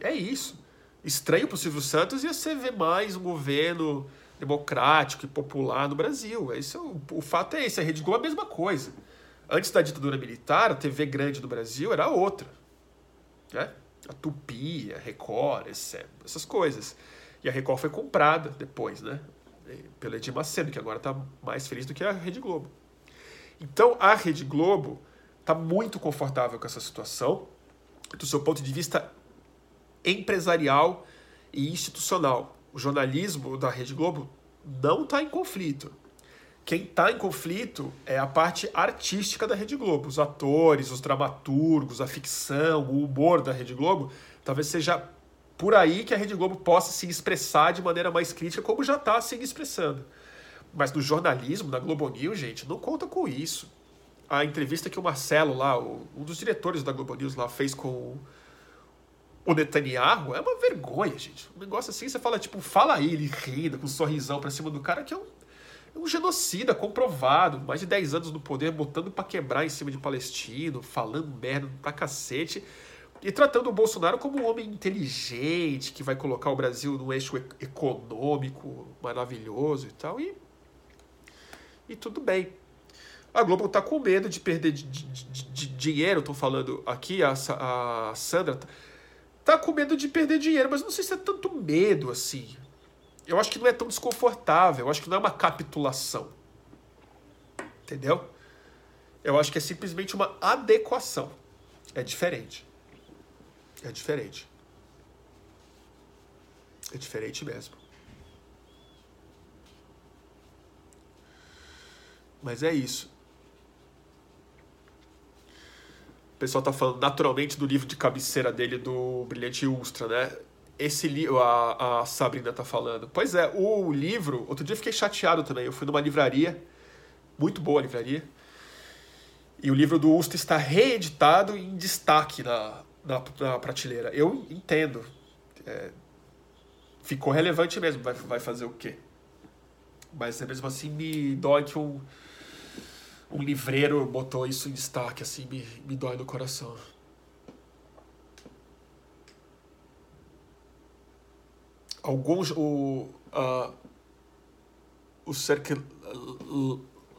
É isso. Estranho para o Silvio Santos ia ser ver mais um governo democrático e popular no Brasil. Esse é o, o fato é esse. A Rede Globo é a mesma coisa. Antes da ditadura militar, a TV grande do Brasil era outra. Né? A Tupi, a Record, essas coisas. E a Record foi comprada depois, né? Pela Edir Macedo, que agora está mais feliz do que a Rede Globo. Então, a Rede Globo está muito confortável com essa situação, do seu ponto de vista empresarial e institucional. O jornalismo da Rede Globo não está em conflito. Quem está em conflito é a parte artística da Rede Globo. Os atores, os dramaturgos, a ficção, o humor da Rede Globo. Talvez seja por aí que a Rede Globo possa se expressar de maneira mais crítica, como já está se expressando. Mas no jornalismo, na Globo News, gente, não conta com isso. A entrevista que o Marcelo lá, um dos diretores da Globo News lá, fez com o Netanyahu é uma vergonha, gente. Um negócio assim, você fala, tipo, fala aí, ele rindo, com um sorrisão pra cima do cara, que é um um genocida comprovado, mais de 10 anos no poder, botando para quebrar em cima de palestino, falando merda pra cacete, e tratando o Bolsonaro como um homem inteligente, que vai colocar o Brasil num eixo econômico maravilhoso e tal, e, e tudo bem. A Globo tá com medo de perder de, de, de, dinheiro, tô falando aqui, a, a Sandra tá, tá com medo de perder dinheiro, mas não sei se é tanto medo assim eu acho que não é tão desconfortável, eu acho que não é uma capitulação. Entendeu? Eu acho que é simplesmente uma adequação. É diferente. É diferente. É diferente mesmo. Mas é isso. O pessoal tá falando naturalmente do livro de cabeceira dele do Brilhante Ustra, né? esse livro, a, a Sabrina tá falando. Pois é, o livro, outro dia eu fiquei chateado também. Eu fui numa livraria, muito boa livraria, e o livro do Usta está reeditado em destaque na, na, na prateleira. Eu entendo. É, ficou relevante mesmo, vai, vai fazer o quê? Mas mesmo assim me dói que um, um livreiro botou isso em destaque, assim, me, me dói no coração. alguns o uh, o Serke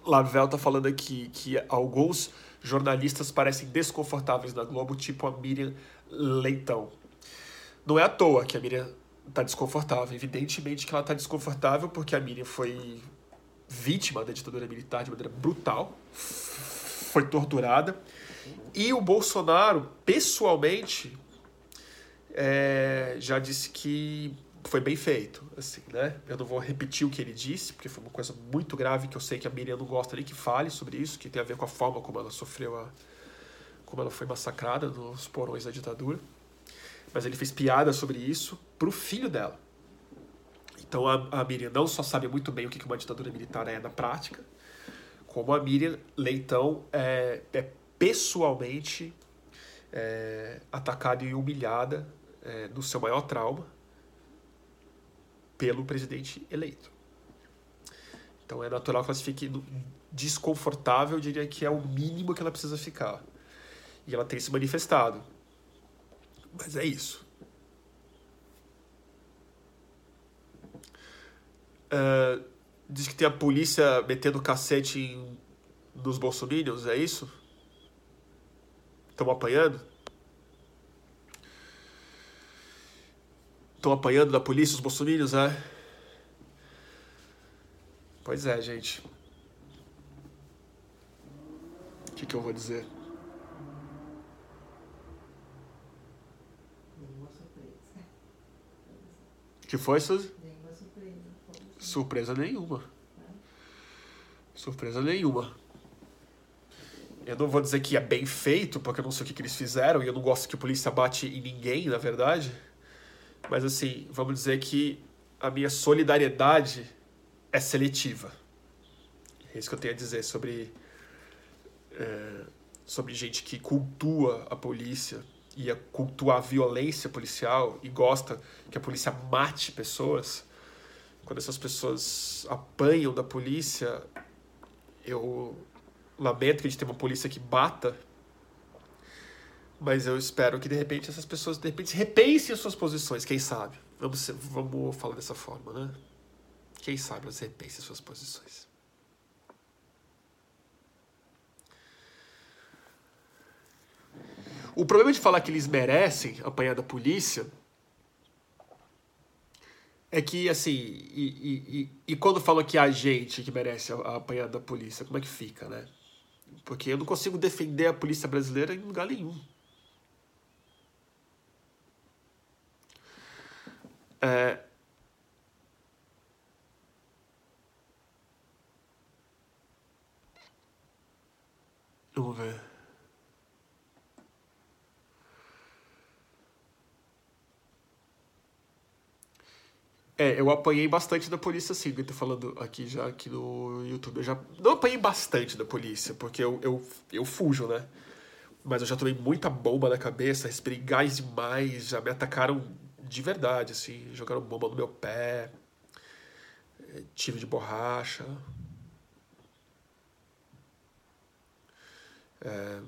Lavel tá falando aqui que alguns jornalistas parecem desconfortáveis na Globo, tipo a Miriam Leitão. Não é à toa que a Miriam tá desconfortável. Evidentemente que ela tá desconfortável porque a Miriam foi vítima da ditadura militar de maneira brutal, foi torturada. E o Bolsonaro, pessoalmente, é, já disse que foi bem feito, assim, né? Eu não vou repetir o que ele disse, porque foi uma coisa muito grave que eu sei que a Miriam não gosta nem que fale sobre isso, que tem a ver com a forma como ela sofreu a como ela foi massacrada nos porões da ditadura. Mas ele fez piada sobre isso pro filho dela. Então a, a Miriam não só sabe muito bem o que uma ditadura militar é na prática, como a Miriam Leitão é, é pessoalmente é, atacada e humilhada é, no seu maior trauma, pelo presidente eleito. Então é natural que ela fique desconfortável, eu diria que é o mínimo que ela precisa ficar. E ela tem se manifestado. Mas é isso. Uh, diz que tem a polícia metendo cacete em, nos bolsominions, é isso? Estão apanhando? Estão apanhando da polícia os bolsominions, é? Pois é, gente. O que, que eu vou dizer? que foi, Suzy? Nenhuma surpresa. Surpresa nenhuma. Surpresa nenhuma. Eu não vou dizer que é bem feito, porque eu não sei o que, que eles fizeram, e eu não gosto que a polícia bate em ninguém, na verdade. Mas assim, vamos dizer que a minha solidariedade é seletiva. É isso que eu tenho a dizer sobre, é, sobre gente que cultua a polícia e a cultua a violência policial e gosta que a polícia mate pessoas. Quando essas pessoas apanham da polícia, eu lamento que a gente tenha uma polícia que bata mas eu espero que de repente essas pessoas de repente repensem as suas posições, quem sabe? Vamos, vamos falar dessa forma, né? Quem sabe elas repensem as suas posições. O problema de falar que eles merecem apanhar da polícia é que, assim, e, e, e, e quando falam que a gente que merece apanhar da polícia, como é que fica, né? Porque eu não consigo defender a polícia brasileira em lugar nenhum. Vamos ver. É, eu apanhei bastante da polícia, sim. Eu tô falando aqui já aqui no YouTube. Eu já não apanhei bastante da polícia, porque eu, eu, eu fujo, né? Mas eu já tomei muita bomba na cabeça, respirei gás demais, já me atacaram de verdade, assim. Jogaram bomba no meu pé, é, tiro de borracha. É,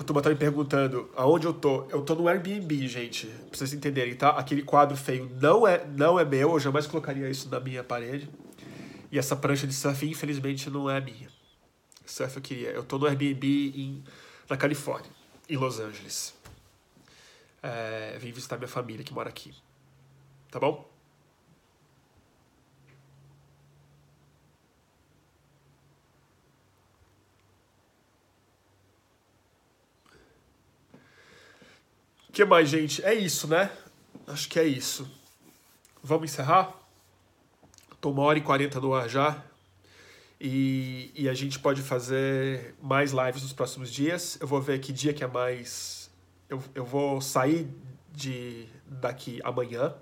a turma tá me perguntando aonde eu tô. Eu tô no Airbnb, gente. Pra vocês entenderem, tá? Aquele quadro feio não é, não é meu, eu jamais colocaria isso na minha parede. E essa prancha de surf, infelizmente, não é minha. Surf eu queria. Eu tô no Airbnb em, na Califórnia, em Los Angeles. É, vim visitar minha família que mora aqui. Tá bom? O que mais, gente? É isso, né? Acho que é isso. Vamos encerrar? Tô uma hora e quarenta no ar já. E, e a gente pode fazer mais lives nos próximos dias. Eu vou ver que dia que é mais. Eu, eu vou sair de daqui amanhã.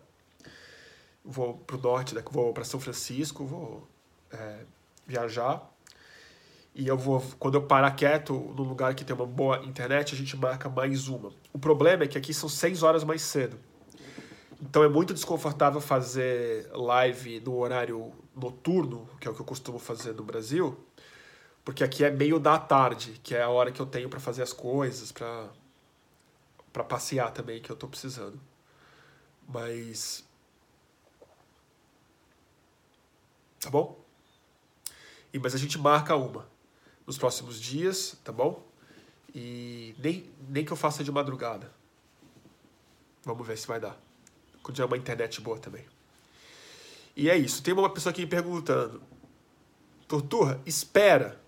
Vou pro norte, vou para São Francisco, vou é, viajar. E eu vou, quando eu parar quieto num lugar que tem uma boa internet, a gente marca mais uma. O problema é que aqui são seis horas mais cedo. Então é muito desconfortável fazer live no horário noturno, que é o que eu costumo fazer no Brasil, porque aqui é meio da tarde, que é a hora que eu tenho para fazer as coisas, para para passear também, que eu tô precisando. Mas Tá bom? E mas a gente marca uma nos próximos dias, tá bom? E nem, nem que eu faça de madrugada. Vamos ver se vai dar. Quando tiver uma internet boa também. E é isso. Tem uma pessoa aqui me perguntando. Torturra, espera.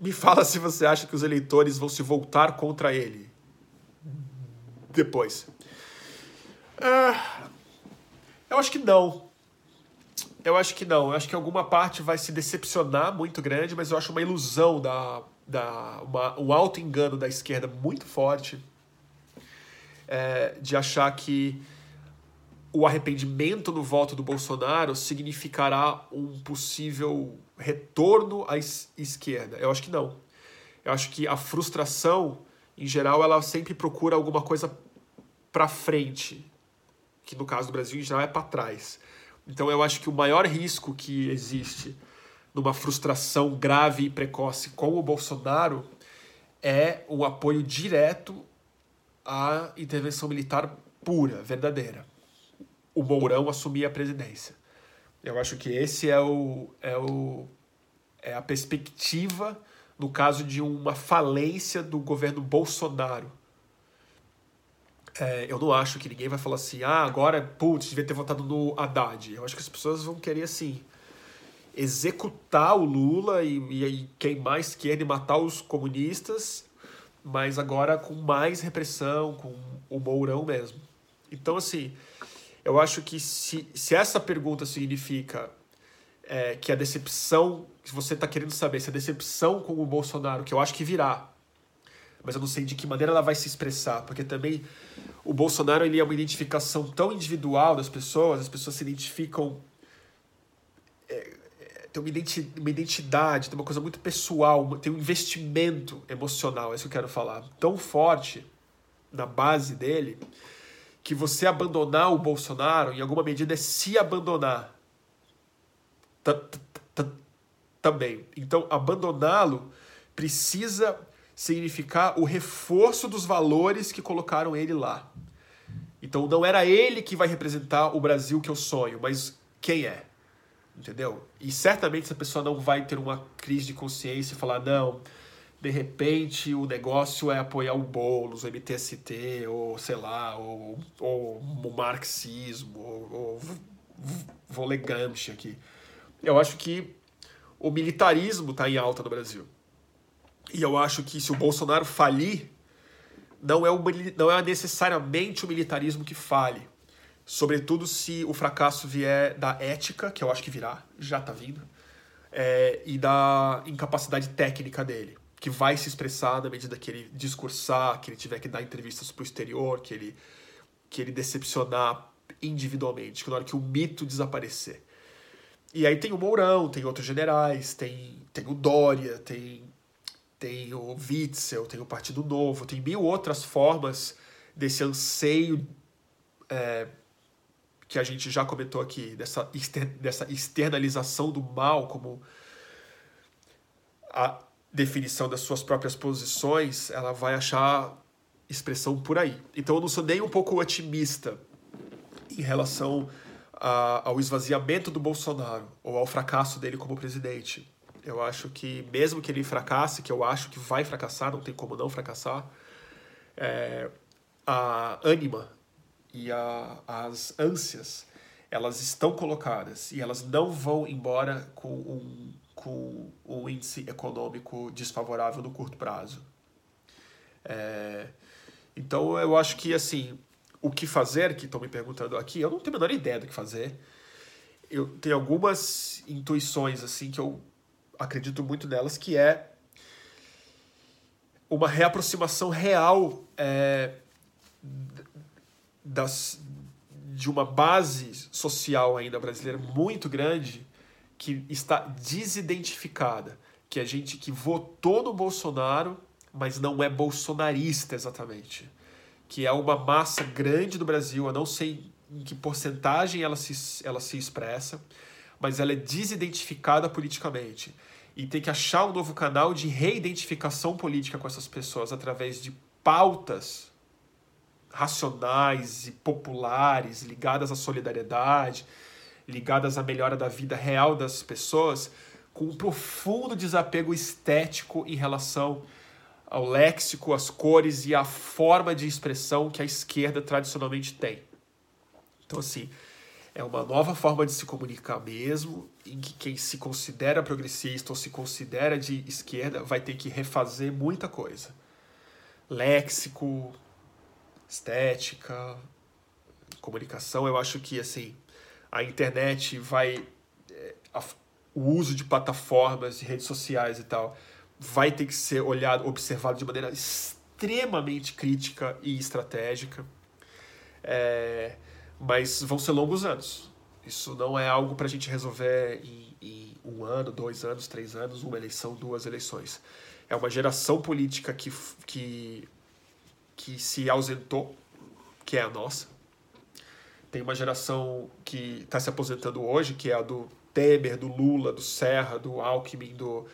Me fala se você acha que os eleitores vão se voltar contra ele. Depois. Ah, eu acho que não. Eu acho que não. Eu acho que alguma parte vai se decepcionar muito grande, mas eu acho uma ilusão da, da uma, um alto engano da esquerda muito forte é, de achar que o arrependimento no voto do Bolsonaro significará um possível retorno à esquerda. Eu acho que não. Eu acho que a frustração, em geral, ela sempre procura alguma coisa para frente, que no caso do Brasil, em geral, é para trás. Então eu acho que o maior risco que existe numa frustração grave e precoce com o Bolsonaro é o apoio direto à intervenção militar pura, verdadeira. O Mourão assumir a presidência. Eu acho que esse é o é o é a perspectiva no caso de uma falência do governo Bolsonaro é, eu não acho que ninguém vai falar assim, ah, agora, putz, devia ter votado no Haddad. Eu acho que as pessoas vão querer, assim, executar o Lula e, e, e queimar a esquerda e matar os comunistas, mas agora com mais repressão, com o Mourão mesmo. Então, assim, eu acho que se, se essa pergunta significa é, que a decepção, se você está querendo saber se a decepção com o Bolsonaro, que eu acho que virá, mas eu não sei de que maneira ela vai se expressar, porque também o Bolsonaro ele é uma identificação tão individual das pessoas, as pessoas se identificam é, é, tem uma uma identidade, tem uma coisa muito pessoal, tem um investimento emocional, é isso que eu quero falar, tão forte na base dele, que você abandonar o Bolsonaro, em alguma medida, é se abandonar também. Então, abandoná-lo precisa significar o reforço dos valores que colocaram ele lá. Então não era ele que vai representar o Brasil que eu sonho, mas quem é? Entendeu? E certamente essa pessoa não vai ter uma crise de consciência e falar: não, de repente o negócio é apoiar o Boulos, o MTST, ou sei lá, ou, ou o marxismo, ou, ou vou ler Gramsci aqui. Eu acho que o militarismo está em alta no Brasil. E eu acho que se o Bolsonaro falir, não é, o, não é necessariamente o militarismo que fale. Sobretudo se o fracasso vier da ética, que eu acho que virá, já está vindo, é, e da incapacidade técnica dele que vai se expressar na medida que ele discursar, que ele tiver que dar entrevistas para o exterior, que ele, que ele decepcionar individualmente, que na hora que o mito desaparecer. E aí tem o Mourão, tem outros generais, tem, tem o Dória, tem, tem o Witzel, tem o Partido Novo, tem mil outras formas desse anseio é, que a gente já comentou aqui, dessa, dessa externalização do mal como a, definição das suas próprias posições, ela vai achar expressão por aí. Então eu não sou nem um pouco otimista em relação a, ao esvaziamento do Bolsonaro ou ao fracasso dele como presidente. Eu acho que, mesmo que ele fracasse, que eu acho que vai fracassar, não tem como não fracassar, é, a ânima e a, as ânsias, elas estão colocadas e elas não vão embora com um com um índice econômico desfavorável no curto prazo. É, então eu acho que assim, o que fazer, que estão me perguntando aqui, eu não tenho a menor ideia do que fazer. Eu tenho algumas intuições assim que eu acredito muito nelas, que é uma reaproximação real é, das, de uma base social ainda brasileira muito grande que está desidentificada, que é gente que votou no Bolsonaro, mas não é bolsonarista exatamente, que é uma massa grande do Brasil, eu não sei em que porcentagem ela se, ela se expressa, mas ela é desidentificada politicamente. E tem que achar um novo canal de reidentificação política com essas pessoas através de pautas racionais e populares ligadas à solidariedade, ligadas à melhora da vida real das pessoas, com um profundo desapego estético em relação ao léxico, às cores e à forma de expressão que a esquerda tradicionalmente tem. Então, assim, é uma nova forma de se comunicar mesmo, em que quem se considera progressista ou se considera de esquerda vai ter que refazer muita coisa. Léxico, estética, comunicação, eu acho que, assim, a internet vai. É, a, o uso de plataformas, de redes sociais e tal, vai ter que ser olhado, observado de maneira extremamente crítica e estratégica. É, mas vão ser longos anos. Isso não é algo para a gente resolver em, em, um ano, dois anos, três anos, uma eleição, duas eleições. É uma geração política que, que, que se ausentou, que é a nossa, tem uma geração que está se aposentando hoje, que é a do Temer, do Lula, do Serra, do Alckmin, do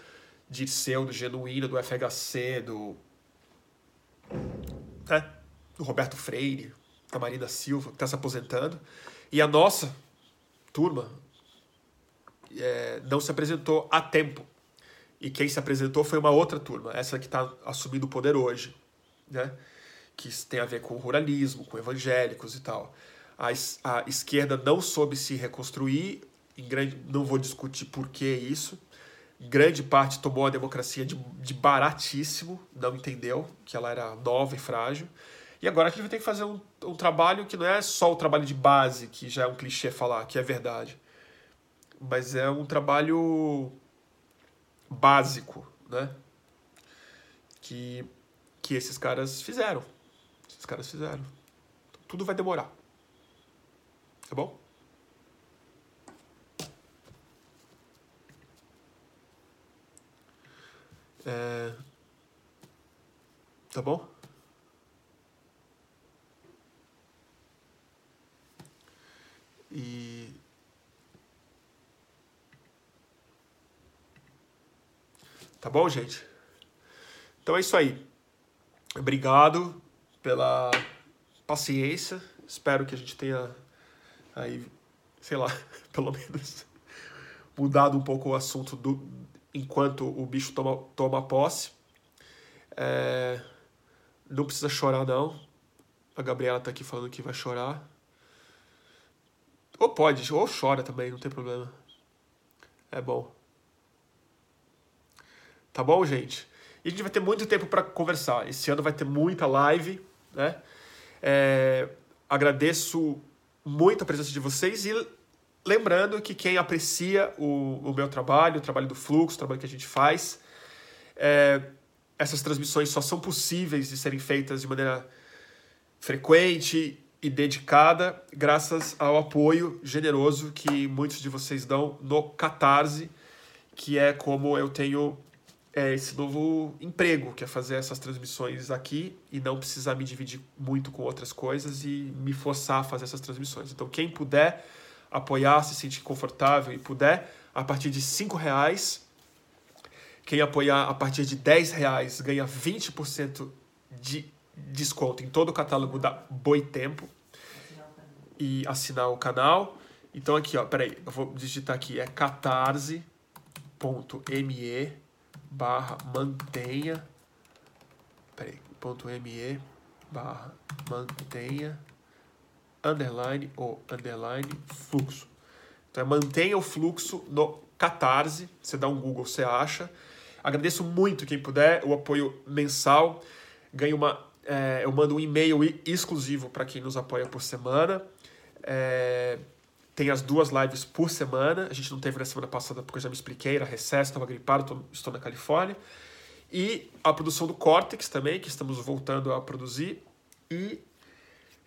Dirceu, do Genuíno, do FHC, do, é, do Roberto Freire, da Marina Silva, que está se aposentando. E a nossa turma é, não se apresentou a tempo. E quem se apresentou foi uma outra turma, essa que está assumindo o poder hoje, né? que tem a ver com o ruralismo, com evangélicos e tal a, a esquerda não soube se reconstruir, grande, não vou discutir por que isso. Grande parte tomou a democracia de, de baratíssimo, não entendeu que ela era nova e frágil. E agora a gente vai ter que fazer um, um trabalho que não é só o trabalho de base, que já é um clichê falar, que é verdade, mas é um trabalho básico, né? Que, que esses caras fizeram. Esses caras fizeram. Tudo vai demorar. Tá bom? É... Tá bom? E. Tá bom, gente? Então é isso aí. Obrigado pela paciência. Espero que a gente tenha aí, sei lá, pelo menos mudado um pouco o assunto do enquanto o bicho toma, toma posse. É, não precisa chorar, não. A Gabriela tá aqui falando que vai chorar. Ou pode, ou chora também, não tem problema. É bom. Tá bom, gente? E a gente vai ter muito tempo para conversar. Esse ano vai ter muita live, né? É, agradeço muito a presença de vocês e lembrando que quem aprecia o, o meu trabalho, o trabalho do Fluxo, o trabalho que a gente faz, é, essas transmissões só são possíveis de serem feitas de maneira frequente e dedicada graças ao apoio generoso que muitos de vocês dão no Catarse, que é como eu tenho é, esse novo emprego, que é fazer essas transmissões aqui e não precisar me dividir muito com outras coisas e me forçar a fazer essas transmissões. Então, quem puder apoiar, se sentir confortável e puder, a partir de cinco reais, quem apoiar a partir de 10 reais ganha 20% de desconto em todo o catálogo da Boitempo e assinar o canal. Então aqui, ó, peraí, eu vou digitar aqui, é catarse.me barra mantenha, peraí, ponto .me barra mantenha underline ou underline fluxo. Então é mantenha o fluxo no Catarse, você dá um Google, você acha. Agradeço muito quem puder, o apoio mensal. Ganho uma, é, eu mando um e-mail exclusivo para quem nos apoia por semana. É, tem as duas lives por semana. A gente não teve na semana passada porque eu já me expliquei, era recesso, estava gripado, tô, estou na Califórnia. E a produção do Cortex também, que estamos voltando a produzir. E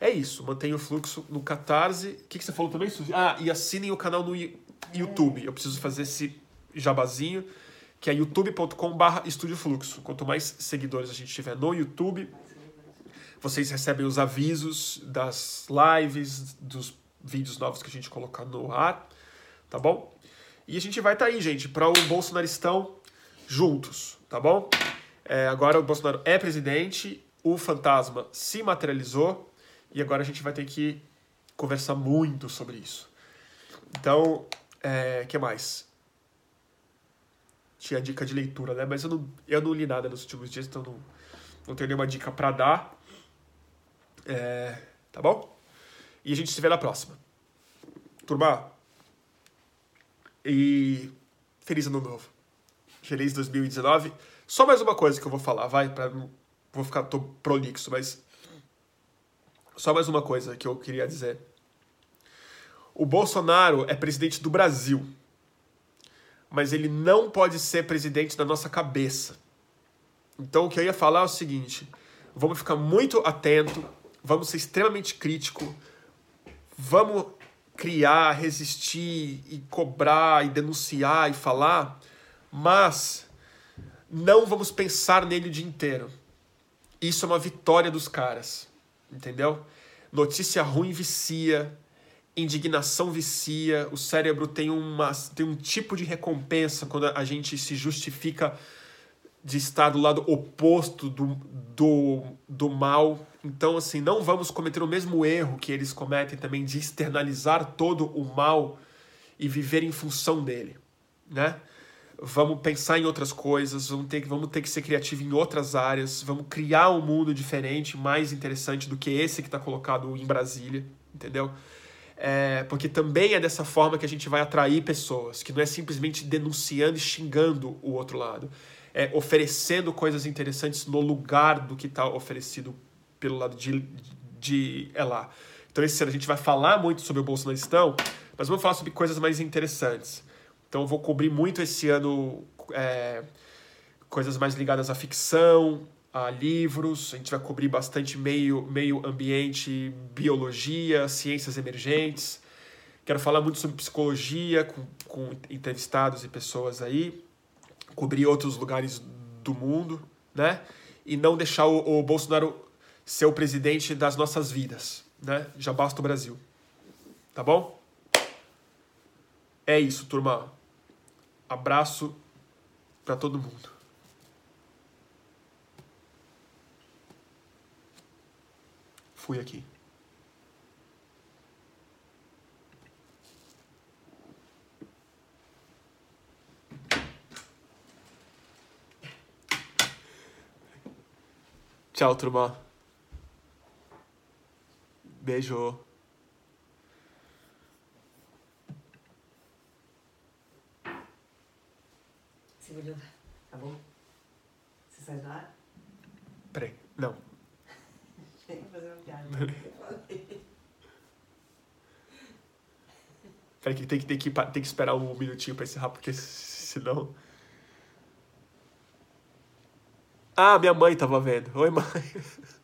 é isso, mantenha o fluxo no Catarse. O que, que você falou também, Suzy? Ah, e assinem o canal no YouTube. Eu preciso fazer esse jabazinho, que é youtube.com.br Estúdio Fluxo. Quanto mais seguidores a gente tiver no YouTube, vocês recebem os avisos das lives, dos vídeos novos que a gente colocar no ar, tá bom? E a gente vai estar tá aí, gente, para o Bolsonaristão juntos, tá bom? É, agora o Bolsonaro é presidente, o fantasma se materializou e agora a gente vai ter que conversar muito sobre isso. Então, é, que mais? Tinha dica de leitura, né? Mas eu não, eu não li nada nos últimos dias, então não, não tenho nenhuma dica para dar. É, tá bom? E a gente se vê na próxima. Turma, e feliz ano novo. Feliz 2019. Só mais uma coisa que eu vou falar, vai, para vou ficar tô prolixo, mas só mais uma coisa que eu queria dizer. O Bolsonaro é presidente do Brasil, mas ele não pode ser presidente da nossa cabeça. Então o que eu ia falar é o seguinte: vamos ficar muito atento, vamos ser extremamente crítico, vamos criar, resistir e cobrar e denunciar e falar, mas não vamos pensar nele o dia inteiro. Isso é uma vitória dos caras entendeu? Notícia ruim vicia, indignação vicia, o cérebro tem, uma, tem um tipo de recompensa quando a gente se justifica de estar do lado oposto do, do, do mal. Então, assim, não vamos cometer o mesmo erro que eles cometem também de externalizar todo o mal e viver em função dele, né? Vamos pensar em outras coisas, vamos ter, vamos ter que ser criativo em outras áreas, vamos criar um mundo diferente, mais interessante do que esse que está colocado em Brasília, entendeu? É, porque também é dessa forma que a gente vai atrair pessoas, que não é simplesmente denunciando e xingando o outro lado, é oferecendo coisas interessantes no lugar do que está oferecido pelo lado de, de é lá. Então esse ano a gente vai falar muito sobre o bolsonaristão, mas vamos falar sobre coisas mais interessantes. Então eu vou cobrir muito esse ano é, coisas mais ligadas à ficção, a livros. A gente vai cobrir bastante meio, meio ambiente, biologia, ciências emergentes. Quero falar muito sobre psicologia com, com entrevistados e pessoas aí. Cobrir outros lugares do mundo, né? E não deixar o, o Bolsonaro ser o presidente das nossas vidas, né? Já basta o Brasil. Tá bom? É isso, turma. Abraço para todo mundo. Fui aqui. Tchau, turma. Beijo. Você. Tá bom? Você sai do ar? Peraí. Não. Tem que fazer uma piada. Peraí que tem que, tem que, tem que esperar um minutinho pra encerrar, porque senão... Ah, minha mãe tava vendo. Oi, mãe.